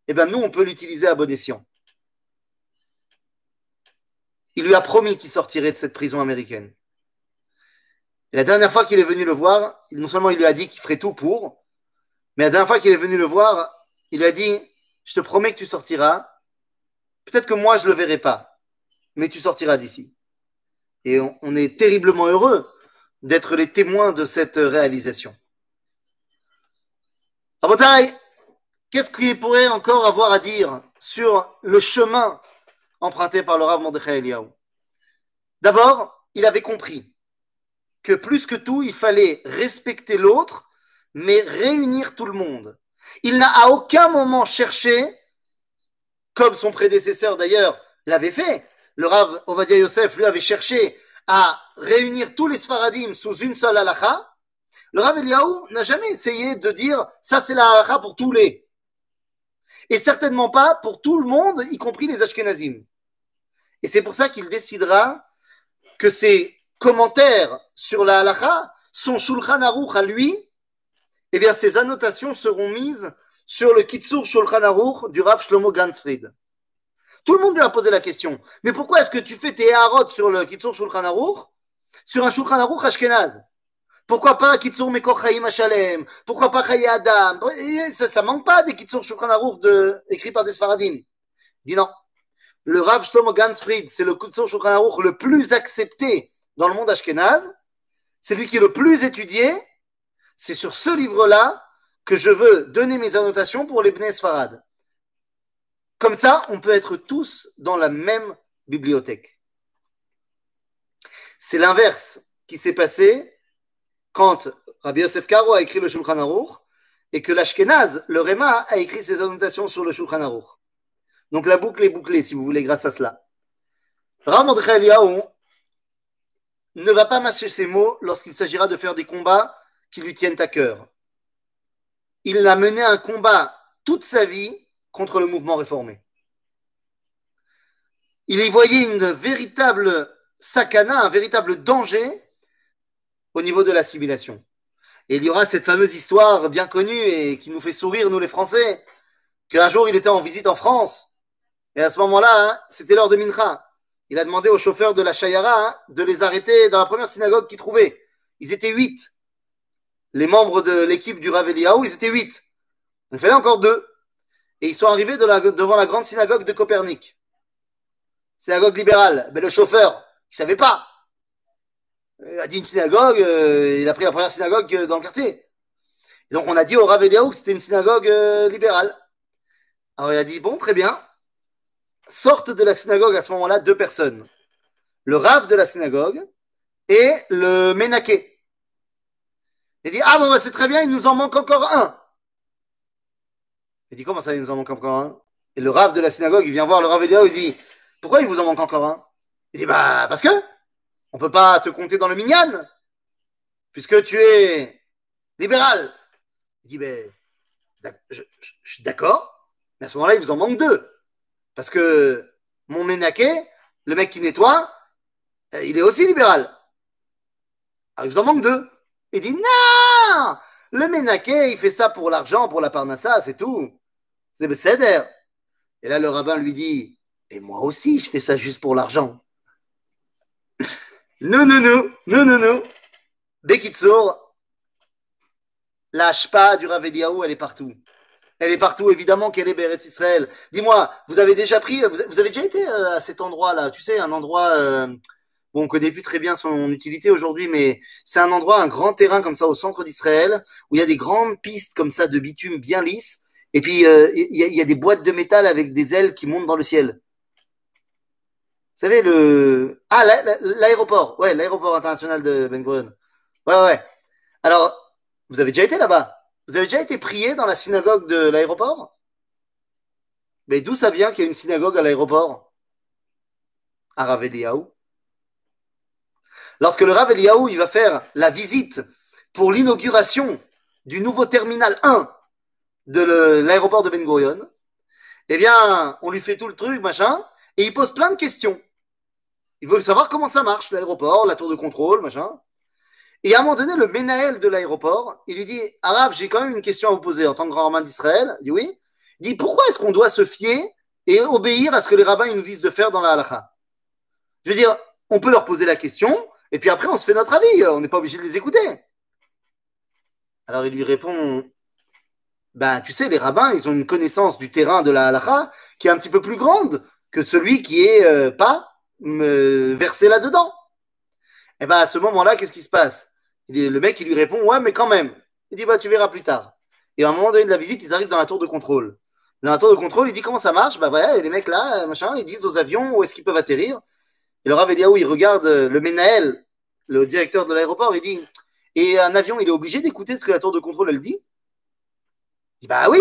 eh bien nous, on peut l'utiliser à bon escient. Il lui a promis qu'il sortirait de cette prison américaine. La dernière fois qu'il est venu le voir, non seulement il lui a dit qu'il ferait tout pour, mais la dernière fois qu'il est venu le voir, il lui a dit, je te promets que tu sortiras, Peut-être que moi, je ne le verrai pas, mais tu sortiras d'ici. Et on, est terriblement heureux d'être les témoins de cette réalisation. Abotai, qu'est-ce qu'il pourrait encore avoir à dire sur le chemin emprunté par le Rav Mordechai Eliyahu? D'abord, il avait compris que plus que tout, il fallait respecter l'autre, mais réunir tout le monde. Il n'a à aucun moment cherché comme son prédécesseur d'ailleurs l'avait fait, le Rav Ovadia Yosef, lui, avait cherché à réunir tous les Sfaradim sous une seule halakha, le Rav Eliaou n'a jamais essayé de dire ça c'est la halakha pour tous les. Et certainement pas pour tout le monde, y compris les Ashkenazim. Et c'est pour ça qu'il décidera que ses commentaires sur la halakha, son Shulchan Aruch à lui, eh bien, ces annotations seront mises sur le Kitsur Shulchan Aruch du Rav Shlomo Gansfried. Tout le monde lui a posé la question. Mais pourquoi est-ce que tu fais tes harot sur le Kitsur Shulchan Aruch? Sur un Shulchan Aruch Ashkenaz Pourquoi pas Kitsur Mekor Chaim Hashalem Pourquoi pas Chaye Adam? Ça, ça manque pas des Kitsur Shulchan Aruch de, écrits par des Sfaradim. Dit non. Le Rav Shlomo Gansfried, c'est le Kitsur Shulchan Aruch le plus accepté dans le monde Ashkenaz. C'est lui qui est le plus étudié. C'est sur ce livre-là que je veux donner mes annotations pour les Bnei Sfarad. Comme ça, on peut être tous dans la même bibliothèque. C'est l'inverse qui s'est passé quand Rabbi Yosef Karo a écrit le Shulchan Aruch et que l'Ashkenaz, le Rema, a écrit ses annotations sur le Shulchan Aruch. Donc la boucle est bouclée, si vous voulez, grâce à cela. Eliaou ne va pas mâcher ses mots lorsqu'il s'agira de faire des combats qui lui tiennent à cœur. Il a mené un combat toute sa vie contre le mouvement réformé. Il y voyait une véritable sakana, un véritable danger au niveau de l'assimilation. Et il y aura cette fameuse histoire bien connue et qui nous fait sourire, nous les Français, qu'un jour il était en visite en France, et à ce moment-là, hein, c'était l'heure de Mincha. Il a demandé au chauffeur de la Shayara de les arrêter dans la première synagogue qu'il trouvait. Ils étaient huit. Les membres de l'équipe du Rav Eliaou, ils étaient huit. Il fallait encore deux et ils sont arrivés devant la grande synagogue de Copernic. Synagogue libérale. Mais le chauffeur, il savait pas. Il a dit une synagogue, euh, il a pris la première synagogue euh, dans le quartier. Et donc on a dit au Rav que c'était une synagogue euh, libérale. Alors il a dit, bon, très bien. Sortent de la synagogue à ce moment-là deux personnes. Le Rav de la synagogue et le Ménaké. Ah bon, bah, c'est très bien, il nous en manque encore un. Il dit Comment ça, il nous en manque encore un? Et le rave de la synagogue, il vient voir le rave Eliaou, il dit Pourquoi il vous en manque encore un? Il dit Bah, parce que on peut pas te compter dans le minyan, puisque tu es libéral. Il dit Ben, je, suis d'accord, mais à ce moment-là, il vous en manque deux. Parce que mon ménaqué, le mec qui nettoie, euh, il est aussi libéral. Alors, il vous en manque deux. Il dit Non Le ménaqué, il fait ça pour l'argent, pour la parnassa, c'est tout. C'est Besséder. Et là, le rabbin lui dit Et moi aussi, je fais ça juste pour l'argent. non, non, non, non, non, non. Bekitsour, la pas du Rav elle est partout. Elle est partout, évidemment qu'elle est Béret Israël. Dis-moi, vous avez déjà pris, vous avez déjà été euh, à cet endroit-là, tu sais, un endroit, euh, bon, on connaît plus très bien son utilité aujourd'hui, mais c'est un endroit, un grand terrain comme ça au centre d'Israël, où il y a des grandes pistes comme ça de bitume bien lisses, et puis, euh, il y, a des boîtes de métal avec des ailes qui montent dans le ciel. Vous savez, le. Ah, l'aéroport. Ouais, l'aéroport international de Ben Gurion. Ouais, ouais. Alors, vous avez déjà été là-bas? Vous avez déjà été prié dans la synagogue de l'aéroport? Mais d'où ça vient qu'il y a une synagogue à l'aéroport? À Rav Lorsque le Rav il va faire la visite pour l'inauguration du nouveau terminal 1 de l'aéroport de Ben Gurion, eh bien, on lui fait tout le truc, machin, et il pose plein de questions. Il veut savoir comment ça marche, l'aéroport, la tour de contrôle, machin. Et à un moment donné, le Ménaël de l'aéroport, il lui dit Arabe, j'ai quand même une question à vous poser en tant que grand rabbin d'Israël. Il dit oui. Il dit Pourquoi est-ce qu'on doit se fier et obéir à ce que les rabbins nous disent de faire dans la halakha? Je veux dire, on peut leur poser la question, et puis après, on se fait notre avis. On n'est pas obligé de les écouter. Alors il lui répond ben, tu sais, les rabbins, ils ont une connaissance du terrain de la halakha qui est un petit peu plus grande que celui qui est euh, pas euh, versé là-dedans. Et eh ben, à ce moment-là, qu'est-ce qui se passe? Le mec, il lui répond, ouais, mais quand même. Il dit, bah, tu verras plus tard. Et à un moment donné de la visite, ils arrivent dans la tour de contrôle. Dans la tour de contrôle, il dit comment ça marche? Bah voilà, les mecs là, machin, ils disent aux avions où est-ce qu'ils peuvent atterrir? Et le Rav Eliaou, il regarde euh, le Menaël, le directeur de l'aéroport, il dit Et un avion, il est obligé d'écouter ce que la tour de contrôle, elle dit? Il dit bah oui.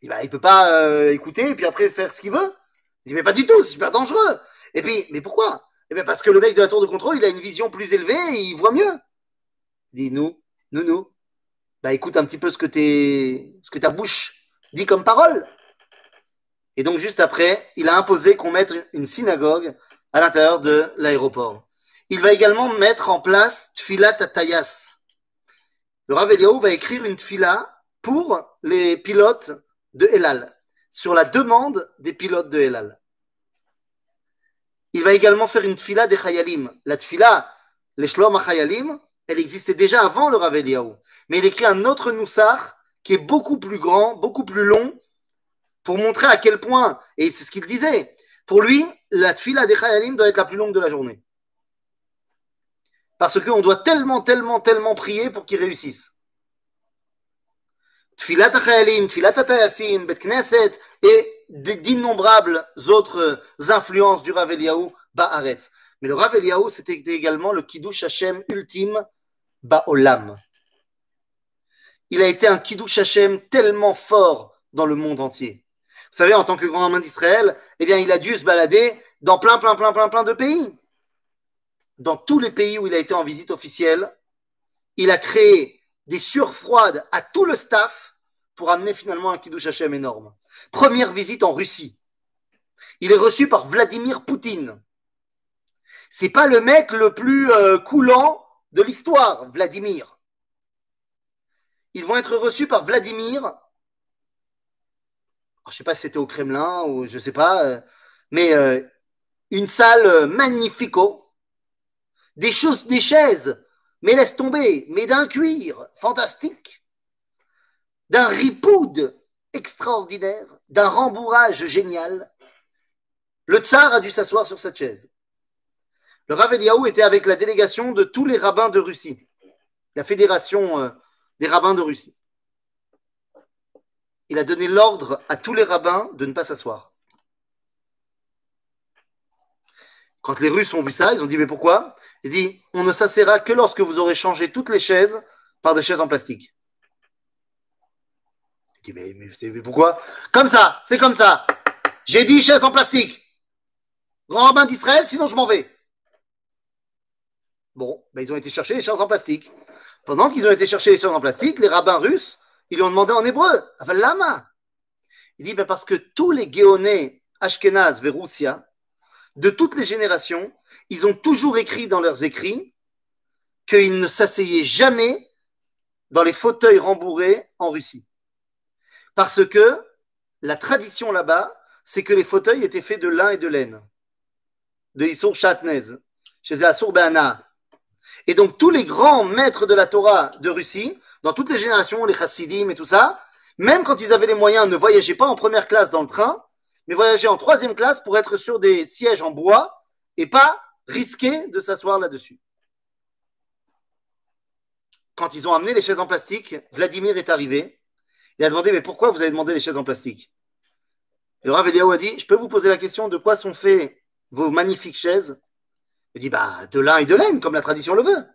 Il dit bah il peut pas euh, écouter et puis après faire ce qu'il veut. Il dit mais pas du tout, c'est super dangereux. Et puis, mais pourquoi? Eh bien, parce que le mec de la tour de contrôle, il a une vision plus élevée et il voit mieux. Il dit, nous, nous, nous. Bah, écoute un petit peu ce que, ce que ta bouche dit comme parole. Et donc, juste après, il a imposé qu'on mette une synagogue à l'intérieur de l'aéroport. Il va également mettre en place Tfilat Atayas. Le Rav va écrire une tfila pour les pilotes de Elal, sur la demande des pilotes de Elal. Il va également faire une tfila des Chayalim. La tfila, les Shlom Chayalim, elle existait déjà avant le Rav Mais il écrit un autre Noussar qui est beaucoup plus grand, beaucoup plus long, pour montrer à quel point, et c'est ce qu'il disait, pour lui, la tfila des Chayalim doit être la plus longue de la journée. Parce qu'on doit tellement, tellement, tellement prier pour qu'ils réussissent. Tfilat Chayalim, Tfilat Atayasim, Bet Knesset et d'innombrables autres influences du Rav Eliyahu Ba'aretz. Mais le Rav Eliyahu, c'était également le Kiddush Hashem ultime Ba'olam. Il a été un Kiddush Hashem tellement fort dans le monde entier. Vous savez, en tant que grand homme d'Israël, eh bien, il a dû se balader dans plein, plein, plein, plein, plein de pays. Dans tous les pays où il a été en visite officielle, il a créé des surfroides à tout le staff pour amener finalement un Kiddush Hashem énorme. Première visite en Russie. Il est reçu par Vladimir Poutine. C'est pas le mec le plus euh, coulant de l'histoire, Vladimir. Ils vont être reçus par Vladimir je sais pas si c'était au Kremlin ou je sais pas, euh, mais euh, une salle euh, magnifico, des choses, des chaises, mais laisse tomber, mais d'un cuir fantastique, d'un ripoude extraordinaire, d'un rembourrage génial. Le tsar a dû s'asseoir sur cette chaise. Le Rav Eliaou était avec la délégation de tous les rabbins de Russie, la fédération des rabbins de Russie il a donné l'ordre à tous les rabbins de ne pas s'asseoir. Quand les Russes ont vu ça, ils ont dit Mais pourquoi? Il dit On ne s'assera que lorsque vous aurez changé toutes les chaises par des chaises en plastique. Il dit Mais, mais, pourquoi? Comme ça, c'est comme ça. J'ai dit chaises en plastique. Grand rabbin d'Israël, sinon je m'en vais. Bon, ben ils ont été chercher les chaises en plastique. Pendant qu'ils ont été chercher les chaises en plastique, les rabbins russes ils lui ont demandé en hébreu, lama? Il dit ben parce que tous les Géonais Ashkenaz Veroussia, de toutes les générations, ils ont toujours écrit dans leurs écrits qu'ils ne s'asseyaient jamais dans les fauteuils rembourrés en Russie. Parce que la tradition là-bas, c'est que les fauteuils étaient faits de lin et de laine, de Issour Chatnez, chez Assour Be'ana. Et donc tous les grands maîtres de la Torah de Russie dans toutes les générations, les chassidim et tout ça, même quand ils avaient les moyens, ne voyageaient pas en première classe dans le train, mais voyageaient en troisième classe pour être sur des sièges en bois et pas risquer de s'asseoir là-dessus. Quand ils ont amené les chaises en plastique, Vladimir est arrivé. Il a demandé Mais pourquoi vous avez demandé les chaises en plastique? Le Rav Eliaou a dit Je peux vous poser la question de quoi sont faits vos magnifiques chaises? Il dit Bah, de lin et de laine, comme la tradition le veut.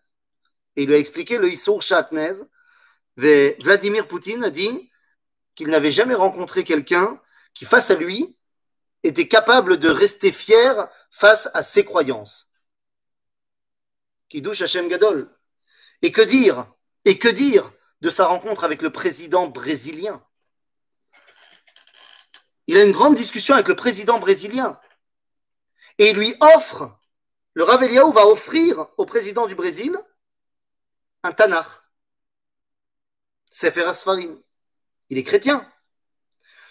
Et il lui a expliqué le Issour Chatnez, Vladimir Poutine a dit qu'il n'avait jamais rencontré quelqu'un qui, face à lui, était capable de rester fier face à ses croyances. Qui douche Hachem Gadol. Et que dire Et que dire de sa rencontre avec le président brésilien? Il a une grande discussion avec le président brésilien. Et il lui offre, le Rav va offrir au président du Brésil un Tanakh. Sefer Asfarim. Il est chrétien.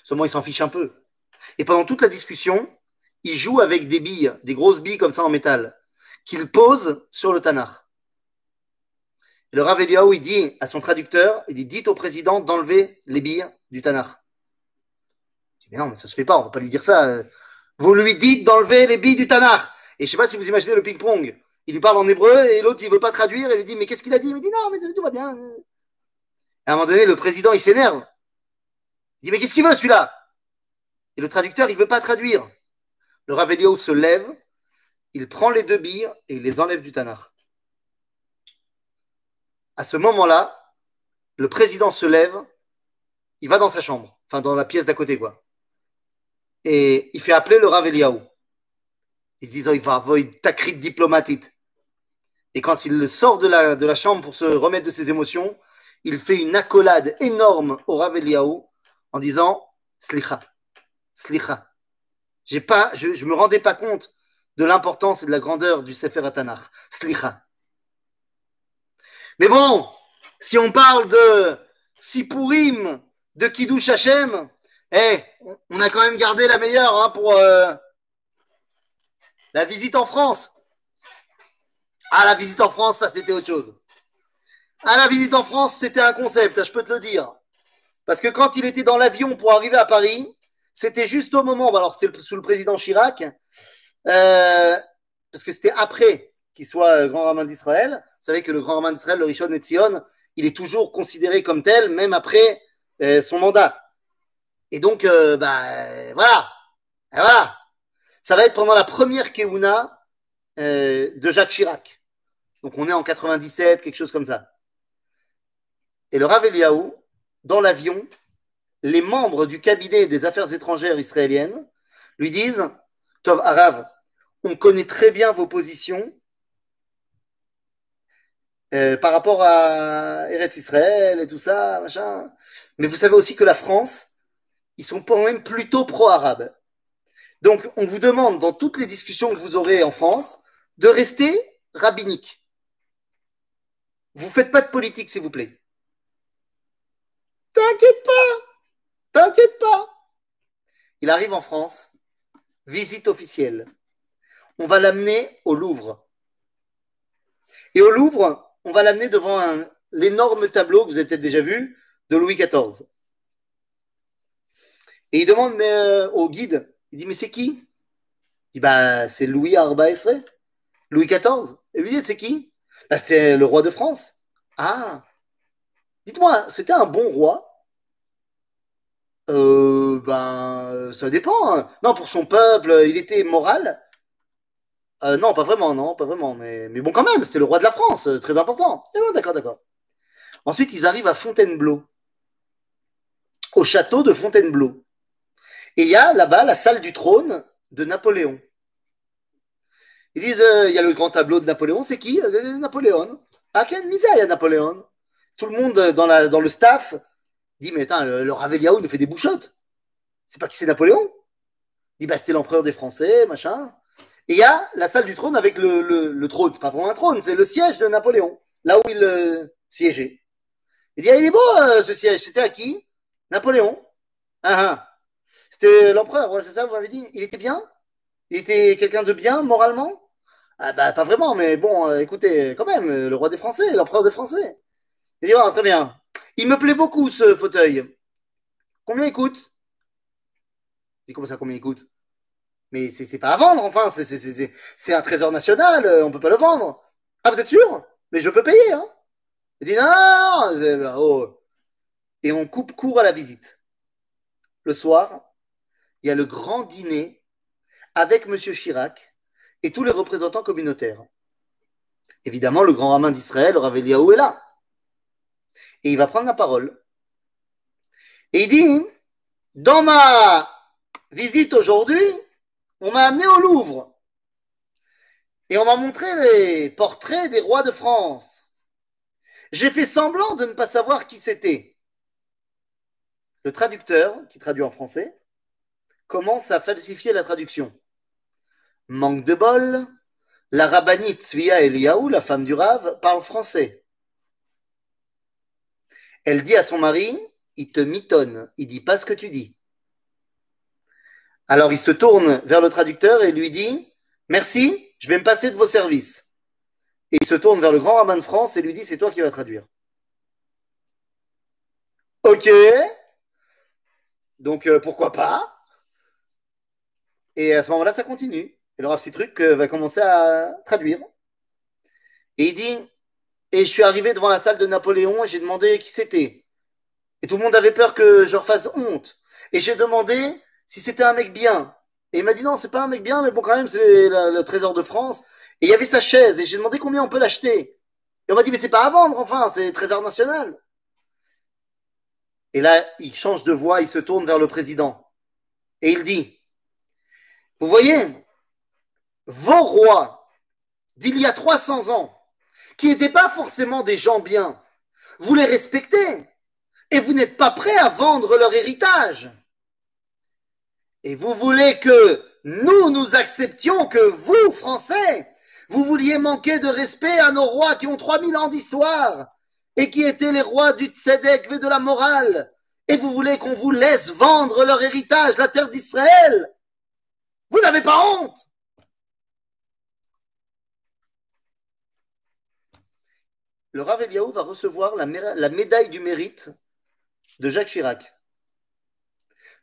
Seulement, il s'en fiche un peu. Et pendant toute la discussion, il joue avec des billes, des grosses billes comme ça en métal, qu'il pose sur le Tanakh. le Rav il dit à son traducteur, il dit, dites au président d'enlever les billes du Tanakh. Il dit, mais non, mais ça se fait pas, on va pas lui dire ça. Vous lui dites d'enlever les billes du Tanakh. Et je sais pas si vous imaginez le ping-pong. Il lui parle en hébreu et l'autre, il veut pas traduire et il lui dit, mais qu'est-ce qu'il a dit? Il me dit, non, mais tout va bien à un moment donné, le président, il s'énerve. Il dit, mais qu'est-ce qu'il veut celui-là? Et le traducteur, il ne veut pas traduire. Le Ravelio se lève, il prend les deux billes et il les enlève du Tanakh. À ce moment-là, le président se lève, il va dans sa chambre, enfin dans la pièce d'à côté, quoi. Et il fait appeler le Rav Il Ils se disent, oh, il va avoir ta crise diplomatite. Et quand il sort de la, de la chambre pour se remettre de ses émotions, il fait une accolade énorme au Rav Eliaou en disant Slicha, Slicha. Je ne me rendais pas compte de l'importance et de la grandeur du Sefer Atanach. Slicha. Mais bon, si on parle de Sipurim, de Kiddush Hashem, eh, on a quand même gardé la meilleure hein, pour euh, la visite en France. Ah, la visite en France, ça c'était autre chose. Ah, la visite en France, c'était un concept, je peux te le dire. Parce que quand il était dans l'avion pour arriver à Paris, c'était juste au moment, alors c'était sous le président Chirac, euh, parce que c'était après qu'il soit euh, grand rabbin d'Israël. Vous savez que le grand rabbin d'Israël, le Rishon Netzion, il est toujours considéré comme tel, même après euh, son mandat. Et donc, bah, voilà. voilà. Ça va être pendant la première Keuna de Jacques Chirac. Donc, on est en 97, quelque chose comme ça. Et le Rav Eliaou, dans l'avion, les membres du cabinet des affaires étrangères israéliennes lui disent Tov Arav, on connaît très bien vos positions euh, par rapport à Eretz Israël et tout ça, machin. Mais vous savez aussi que la France, ils sont quand même plutôt pro-arabes. Donc, on vous demande, dans toutes les discussions que vous aurez en France, de rester rabbinique. Vous faites pas de politique, s'il vous plaît. T'inquiète pas, t'inquiète pas. Il arrive en France, visite officielle. On va l'amener au Louvre. Et au Louvre, on va l'amener devant l'énorme tableau que vous avez peut-être déjà vu de Louis XIV. Et il demande euh, au guide, il dit mais c'est qui? Il dit bah c'est Louis Arba Louis XIV. Et lui dit c'est qui? Bah, C'était le roi de France. Ah Dites-moi, c'était un bon roi? Euh, Ben, ça dépend. Hein. Non, pour son peuple, il était moral? Euh, non, pas vraiment, non, pas vraiment. Mais, bon, quand même, c'était le roi de la France, euh, très important. Eh d'accord, d'accord. Ensuite, ils arrivent à Fontainebleau, au château de Fontainebleau. Et il y a là-bas la salle du trône de Napoléon. Ils disent, euh, il y a le grand tableau de Napoléon, c'est qui? Napoléon. Ah, quelle misère, Napoléon tout le monde dans, le staff dit Mais le, le nous fait des bouchottes. C'est pas qui c'est Napoléon? Il dit Bah, c'était l'empereur des Français, machin. Et il y a la salle du trône avec le, le, trône, pas vraiment un trône, c'est le siège de Napoléon, là où il euh, siégeait. Il dit ah, Il est beau euh, ce siège, c'était à qui? Napoléon. Ah, ah. C'était l'empereur, c'est ça, vous m'avez dit Il était bien? Il était quelqu'un de bien, moralement? Ah bah pas vraiment, mais bon, euh, écoutez, quand même, le roi des Français, l'empereur des Français. Il dit, très bien. Il me plaît beaucoup ce fauteuil. Combien il coûte? Il dit, comment ça, combien il coûte? Mais c'est pas à vendre, enfin, c'est un trésor national, on peut pas le vendre. Ah, vous êtes sûr? Mais je peux payer, hein Il dit, non, oh. Et on coupe court à la visite. Le soir, il y a le grand dîner avec M. Chirac et tous les représentants communautaires. Évidemment, le grand rabbin d'Israël, Rav Eliaou, est là et il va prendre la parole. Et il dit, dans ma visite aujourd'hui, on m'a amené au Louvre et on m'a montré les portraits des rois de France. J'ai fait semblant de ne pas savoir qui c'était. Le traducteur, qui traduit en français, commence à falsifier la traduction. Manque de bol, la rabbinite Svia Eliaou, la femme du Rave, parle français. Elle dit à son mari, il te mitonne, il dit pas ce que tu dis. Alors il se tourne vers le traducteur et lui dit, merci, je vais me passer de vos services. Et il se tourne vers le grand rabbin de France et lui dit, c'est toi qui vas traduire. Ok, donc euh, pourquoi pas Et à ce moment-là, ça continue. Et le Rav Citruc euh, va commencer à traduire. Et il dit, et je suis arrivé devant la salle de Napoléon et j'ai demandé qui c'était. Et tout le monde avait peur que je leur fasse honte. Et j'ai demandé si c'était un mec bien. Et il m'a dit non, c'est pas un mec bien, mais bon, quand même, c'est le trésor de France. Et il y avait sa chaise. Et j'ai demandé combien on peut l'acheter. Et on m'a dit, mais c'est pas à vendre, enfin, c'est trésor national. Et là, il change de voix, il se tourne vers le président. Et il dit, vous voyez, vos rois d'il y a 300 ans, qui n'étaient pas forcément des gens bien, vous les respectez et vous n'êtes pas prêts à vendre leur héritage. Et vous voulez que nous, nous acceptions que vous, Français, vous vouliez manquer de respect à nos rois qui ont 3000 ans d'histoire et qui étaient les rois du tzedek et de la morale. Et vous voulez qu'on vous laisse vendre leur héritage, la terre d'Israël. Vous n'avez pas honte. Le Rav Eliaou va recevoir la, médaille du mérite de Jacques Chirac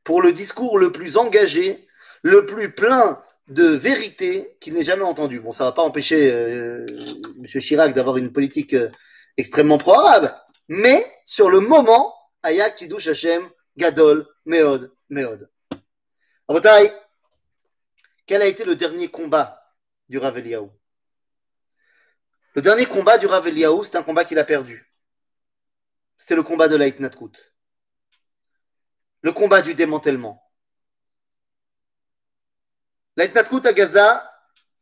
pour le discours le plus engagé, le plus plein de vérité qu'il n'ait jamais entendu. Bon, ça ne va pas empêcher euh, M. Chirac d'avoir une politique euh, extrêmement pro-arabe, mais sur le moment, Ayak Kiddush Hashem, Gadol, Meod, Meod. Rabotai, quel a été le dernier combat du Rav Eliaou Le dernier combat du Rav Eliaou, c'est un combat qu'il a perdu. C'était le combat de l'Aïtnatrout le combat du démantèlement. L'Aitnatkut à Gaza,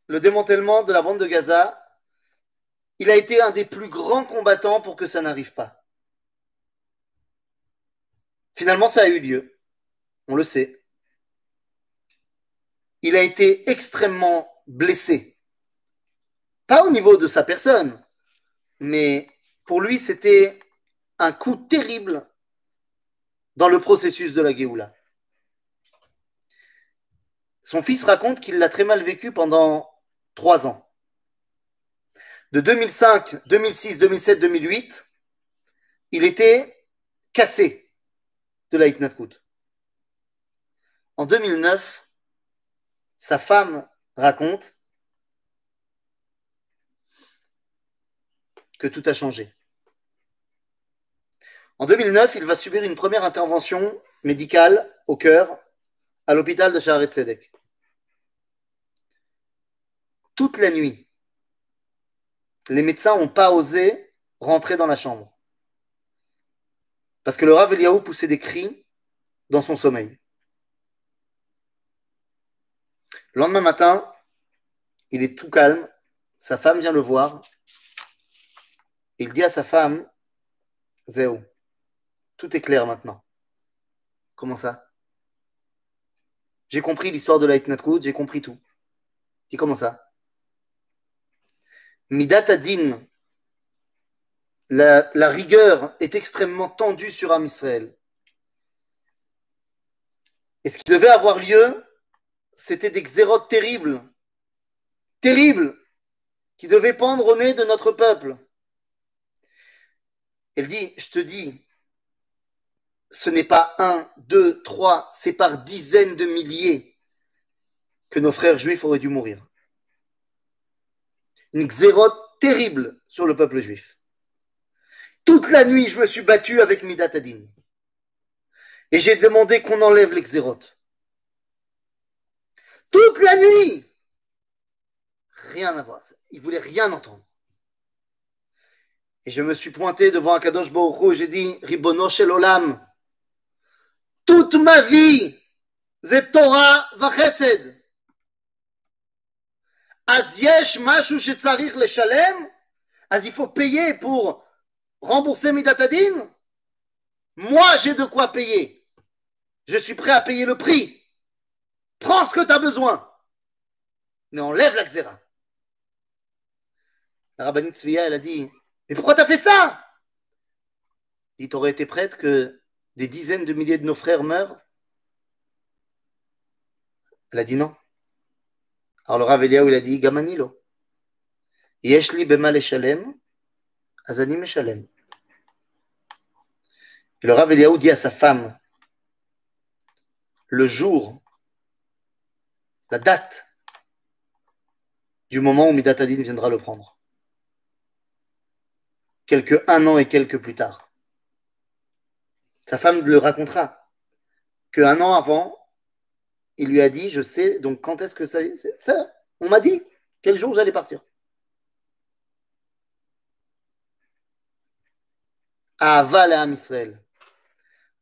le démantèlement de la bande de Gaza, il a été un des plus grands combattants pour que ça n'arrive pas. Finalement, ça a eu lieu. On le sait. Il a été extrêmement blessé. Pas au niveau de sa personne, mais pour lui, c'était un coup terrible dans le processus de la Géoula. Son fils raconte qu'il l'a très mal vécu pendant trois ans. De 2005, 2006, 2007, 2008, il était cassé de la Hitnatkut. En 2009, sa femme raconte que tout a changé. En 2009, il va subir une première intervention médicale au cœur à l'hôpital de Shaharet Tzedek. Toute la nuit, les médecins n'ont pas osé rentrer dans la chambre. Parce que le Rav Eliaou poussait des cris dans son sommeil. Le lendemain matin, il est tout calme. Sa femme vient le voir. Il dit à sa femme, Zéo, tout est clair maintenant. Comment ça? J'ai compris l'histoire de la j'ai compris tout. Dis comment ça? Midat Adin, la, la, rigueur est extrêmement tendue sur Am Israël. Et ce qui devait avoir lieu, c'était des xérotes terribles, terribles, qui devaient pendre au nez de notre peuple. Elle dit, je te dis, ce n'est pas un, deux, trois, c'est par dizaines de milliers que nos frères juifs auraient dû mourir. Une xérote terrible sur le peuple juif. Toute la nuit, je me suis battu avec Midat Adin. Et j'ai demandé qu'on enlève les xérotes. Toute la nuit Rien à voir. Il voulait rien entendre. Et je me suis pointé devant Akadosh Baruch et j'ai dit Ribono Shel Olam, toute ma vie, c'est Torah vachesed. אז יש משהו שצריך לשלם? אז il faut payer pour rembourser Midatadin Moi, j'ai de quoi payer. Je suis prêt à payer le prix. Prends ce que tu as besoin. Mais enlève la xéra. La rabbinite Svia, elle a dit mais pourquoi tu as fait ça? Il t'aurait été prête que des dizaines de milliers de nos frères meurent? Elle a dit non. Alors le Rav Eliaou, il a dit Gamanilo. Yeshli bemal eshalem, azani meshalem. Et le Rav Eliaou dit à sa femme le jour, la date du moment où Midatadin viendra le prendre. Quelques un an et quelques plus tard. Sa femme le racontera. Qu'un an avant, il lui a dit, je sais, donc quand est-ce que ça, ça On m'a dit quel jour j'allais partir. Ava le Israël.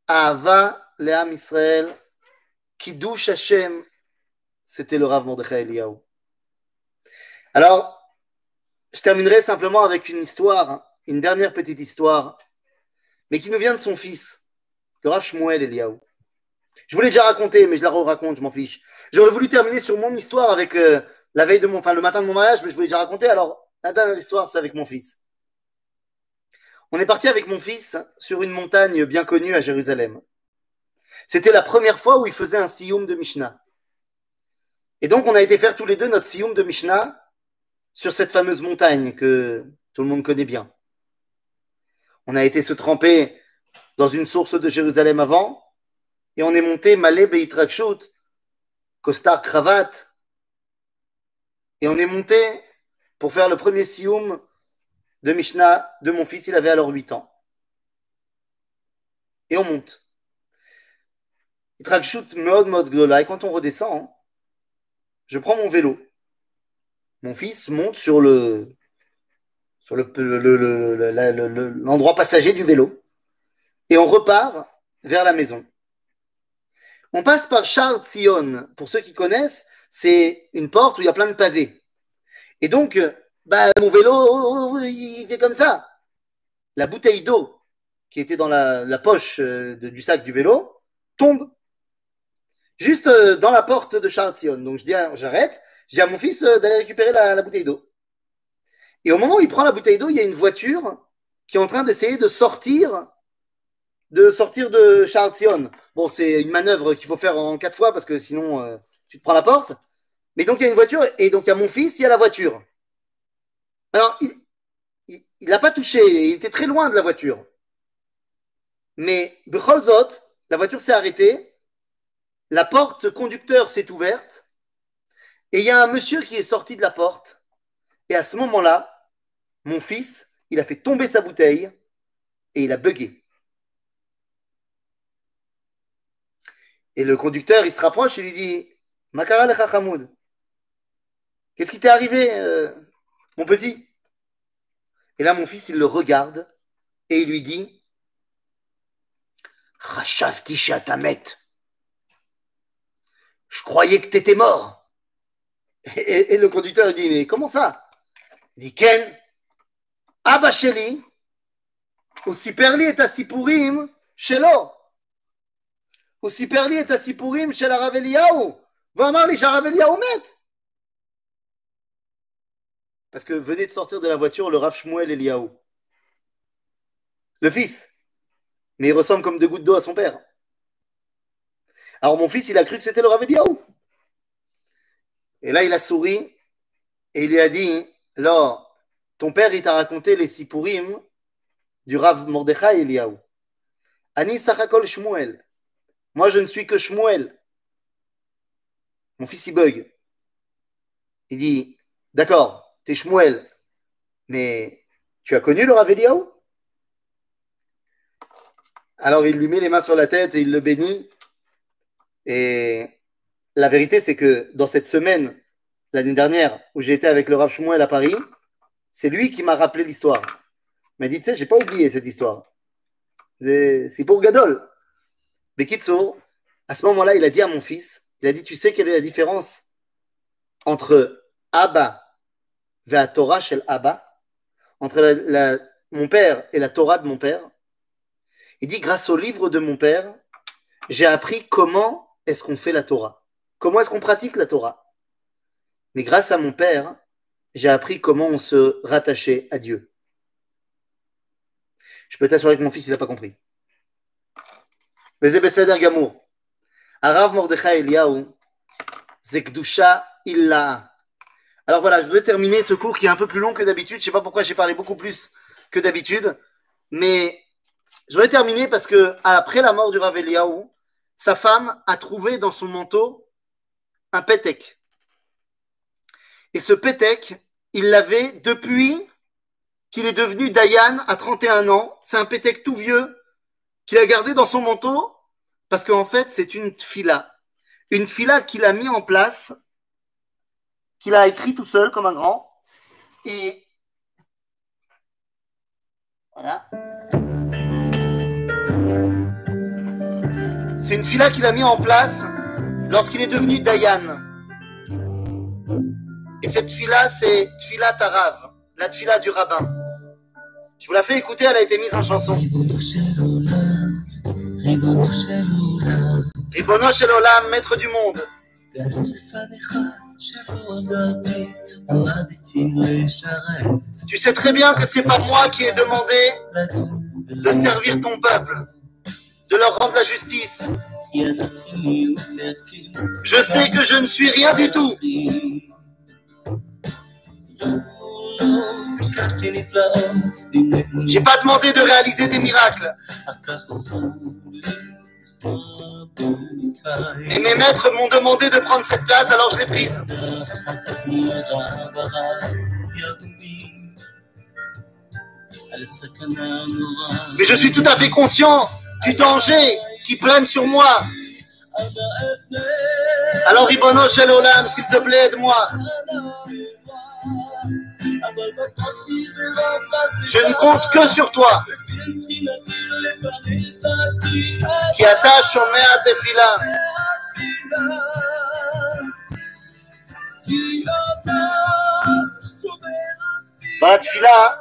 Ava le Israël. Kiddush Hashem. C'était le Rav Mordechai Eliyahu. Alors, je terminerai simplement avec une histoire, une dernière petite histoire, mais qui nous vient de son fils, le Rav Shmuel Eliaou. Je vous l'ai déjà raconté, mais je la raconte, je m'en fiche. J'aurais voulu terminer sur mon histoire avec euh, la veille de mon, enfin le matin de mon mariage, mais je vous l'ai déjà raconté. Alors, la dernière histoire, c'est avec mon fils. On est parti avec mon fils sur une montagne bien connue à Jérusalem. C'était la première fois où il faisait un siyum de Mishnah. Et donc, on a été faire tous les deux notre siyum de Mishnah sur cette fameuse montagne que tout le monde connaît bien. On a été se tremper dans une source de Jérusalem avant, et on est monté Malé Beitrakshut, costard cravate, et on est monté pour faire le premier sioum de Mishnah de mon fils, il avait alors 8 ans. Et on monte. Itrakshut mode mode gdola, et quand on redescend, je prends mon vélo. Mon fils monte sur le sur l'endroit passager du vélo et on repart vers la maison. On passe par Charles Sion. Pour ceux qui connaissent, c'est une porte où il y a plein de pavés. Et donc, bah, mon vélo, il fait comme ça. La bouteille d'eau qui était dans la, poche euh, du sac du vélo tombe juste euh, dans la porte de Charles. Donc, je dis, j'arrête. Je dis à mon fils euh, d'aller récupérer la bouteille d'eau. Et au moment où il prend la bouteille d'eau, il y a une voiture qui est en train d'essayer de sortir de sortir de Charles Bon, c'est une manœuvre qu'il faut faire en quatre fois parce que sinon euh, tu te prends la porte. Mais donc il y a une voiture et donc il y a mon fils, il y a la voiture. Alors il n'a pas touché, il était très loin de la voiture. Mais Becholzot, la voiture s'est arrêtée, la porte conducteur s'est ouverte et il y a un monsieur qui est sorti de la porte et à ce moment-là, mon fils, il a fait tomber sa bouteille et il a bugué. Et le conducteur, il se rapproche et lui dit Makara le qu'est-ce qui t'est arrivé, euh, mon petit? Et là, mon fils, il le regarde et il lui dit Shatamet. Je croyais que t'étais mort. Et, le conducteur dit Mais comment ça? Il dit Ken, Abba Sheli, ou Siperli et Asipurim, Shelo. הוא סיפר לי את הסיפורים של הרב אליהו, ואמר לי שהרב אליהו מת. Parce que venait de sortir de la voiture le Rav Shmuel Eliaou. Le fils. Mais il ressemble comme deux gouttes d'eau à son père. Alors mon fils, il a cru que c'était le Rav Eliaou. Et là, il a souri et il lui a dit "Là, ton père, il t'a raconté les Sipurim du Rav Mordechai Eliaou. Ani Sachakol Shmuel. Moi, je ne suis que Shmuel. Mon fils, il bug. Il dit D'accord, t'es Shmuel, mais tu as connu le Rav Alors, il lui met les mains sur la tête et il le bénit. Et la vérité, c'est que dans cette semaine, l'année dernière, où été avec le Rav Shmuel à Paris, c'est lui qui m'a rappelé l'histoire. Il m'a dit, tu sais, j'ai pas oublié cette histoire. C'est pour Gadol. Bekitso, à ce moment-là, il a dit à mon fils, il a dit, tu sais quelle est la différence entre Abba et Torah chez Abba, entre mon père et la Torah de mon père? Il dit, grâce au livre de mon père, j'ai appris comment est-ce qu'on fait la Torah, comment est-ce qu'on pratique la Torah? Mais grâce à mon père, j'ai appris comment on se rattachait à Dieu. Je peux t'assurer que mon fils, il n'a pas compris. Mais c'est Gamour. Arav Mordechai Eliaou, Zekdusha Illa. Alors voilà, je vais terminer ce cours qui est un peu plus long que d'habitude. Je ne sais pas pourquoi j'ai parlé beaucoup plus que d'habitude. Mais je vais terminer parce que après la mort du Rav Eliaou, sa femme a trouvé dans son manteau un pétec. Et ce pétek, il l'avait depuis qu'il est devenu Dayan à 31 ans. C'est un pétek tout vieux qu'il a gardé dans son manteau parce qu'en fait, c'est une fila. Une fila qu'il a mis en place, qu'il a écrit tout seul comme un grand. Et voilà. C'est une fila qu'il a mis en place lorsqu'il est devenu Dayan. Et cette tfila, c'est tfila tarav, la tfila du rabbin. Je vous la fais écouter, elle a été mise en chanson. Ribono shel olam, maître du monde. Tu sais très bien que c'est pas moi qui ai demandé de servir ton peuple, de leur rendre la justice. Je sais que je ne suis rien du tout. J'ai pas demandé de réaliser des miracles. Et mes maîtres m'ont demandé de prendre cette place, alors je l'ai prise. Mais je suis tout à fait conscient du danger qui plane sur moi. Alors, Ibono Shel Olam, s'il te plaît, aide-moi. Je ne compte que sur toi. Qui attache au mea tefila. Dans la tefila,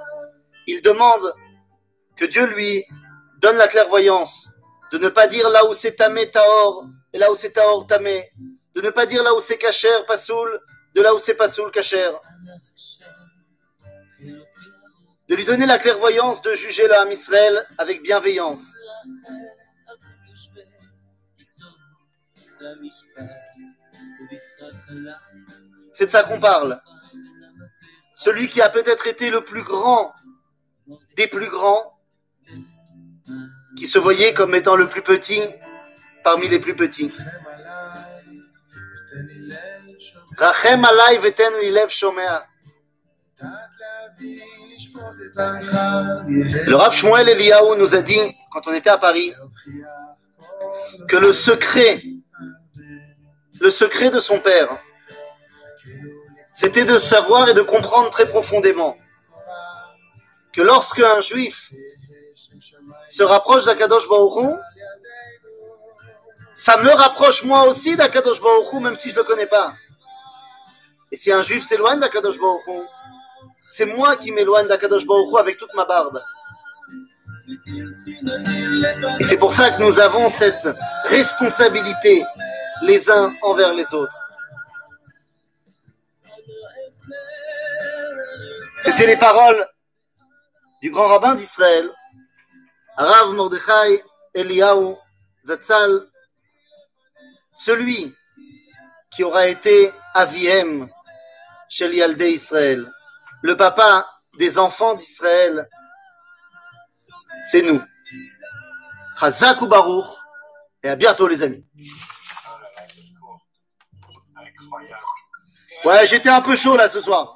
il demande que Dieu lui donne la clairvoyance de ne pas dire là où c'est tamé taor et là où c'est taor tamé, de ne pas dire là où c'est kacher pasoul, de là où c'est pasoul kacher, de lui donner la clairvoyance de juger l'âme Israël avec bienveillance. C'est de ça qu'on parle. Celui qui a peut-être été le plus grand des plus grands, qui se voyaient comme étant le plus petit parmi les plus petits. Le Rav Shmuel Eliyahu nous a dit, quand on était à Paris, que le secret, le secret de son père, c'était de savoir et de comprendre très profondément que lorsque un juif se rapproche d'Akadosh Baruch ça me rapproche moi aussi d'Akadosh Baruch même si je ne le connais pas. Et si un juif s'éloigne d'Akadosh Baruch c'est moi qui m'éloigne d'Akadosh Baruch avec toute ma barbe. Et c'est pour ça que nous avons cette responsabilité les uns envers les autres. C'était les paroles du grand rabbin d'Israël, Rav Mordechai Eliyahu Zatzal, celui qui aura été Aviem chez Yaldé Israël, le papa des enfants d'Israël, c'est nous. Chazak ou Baruch, et à bientôt les amis. Ouais, j'étais un peu chaud là ce soir.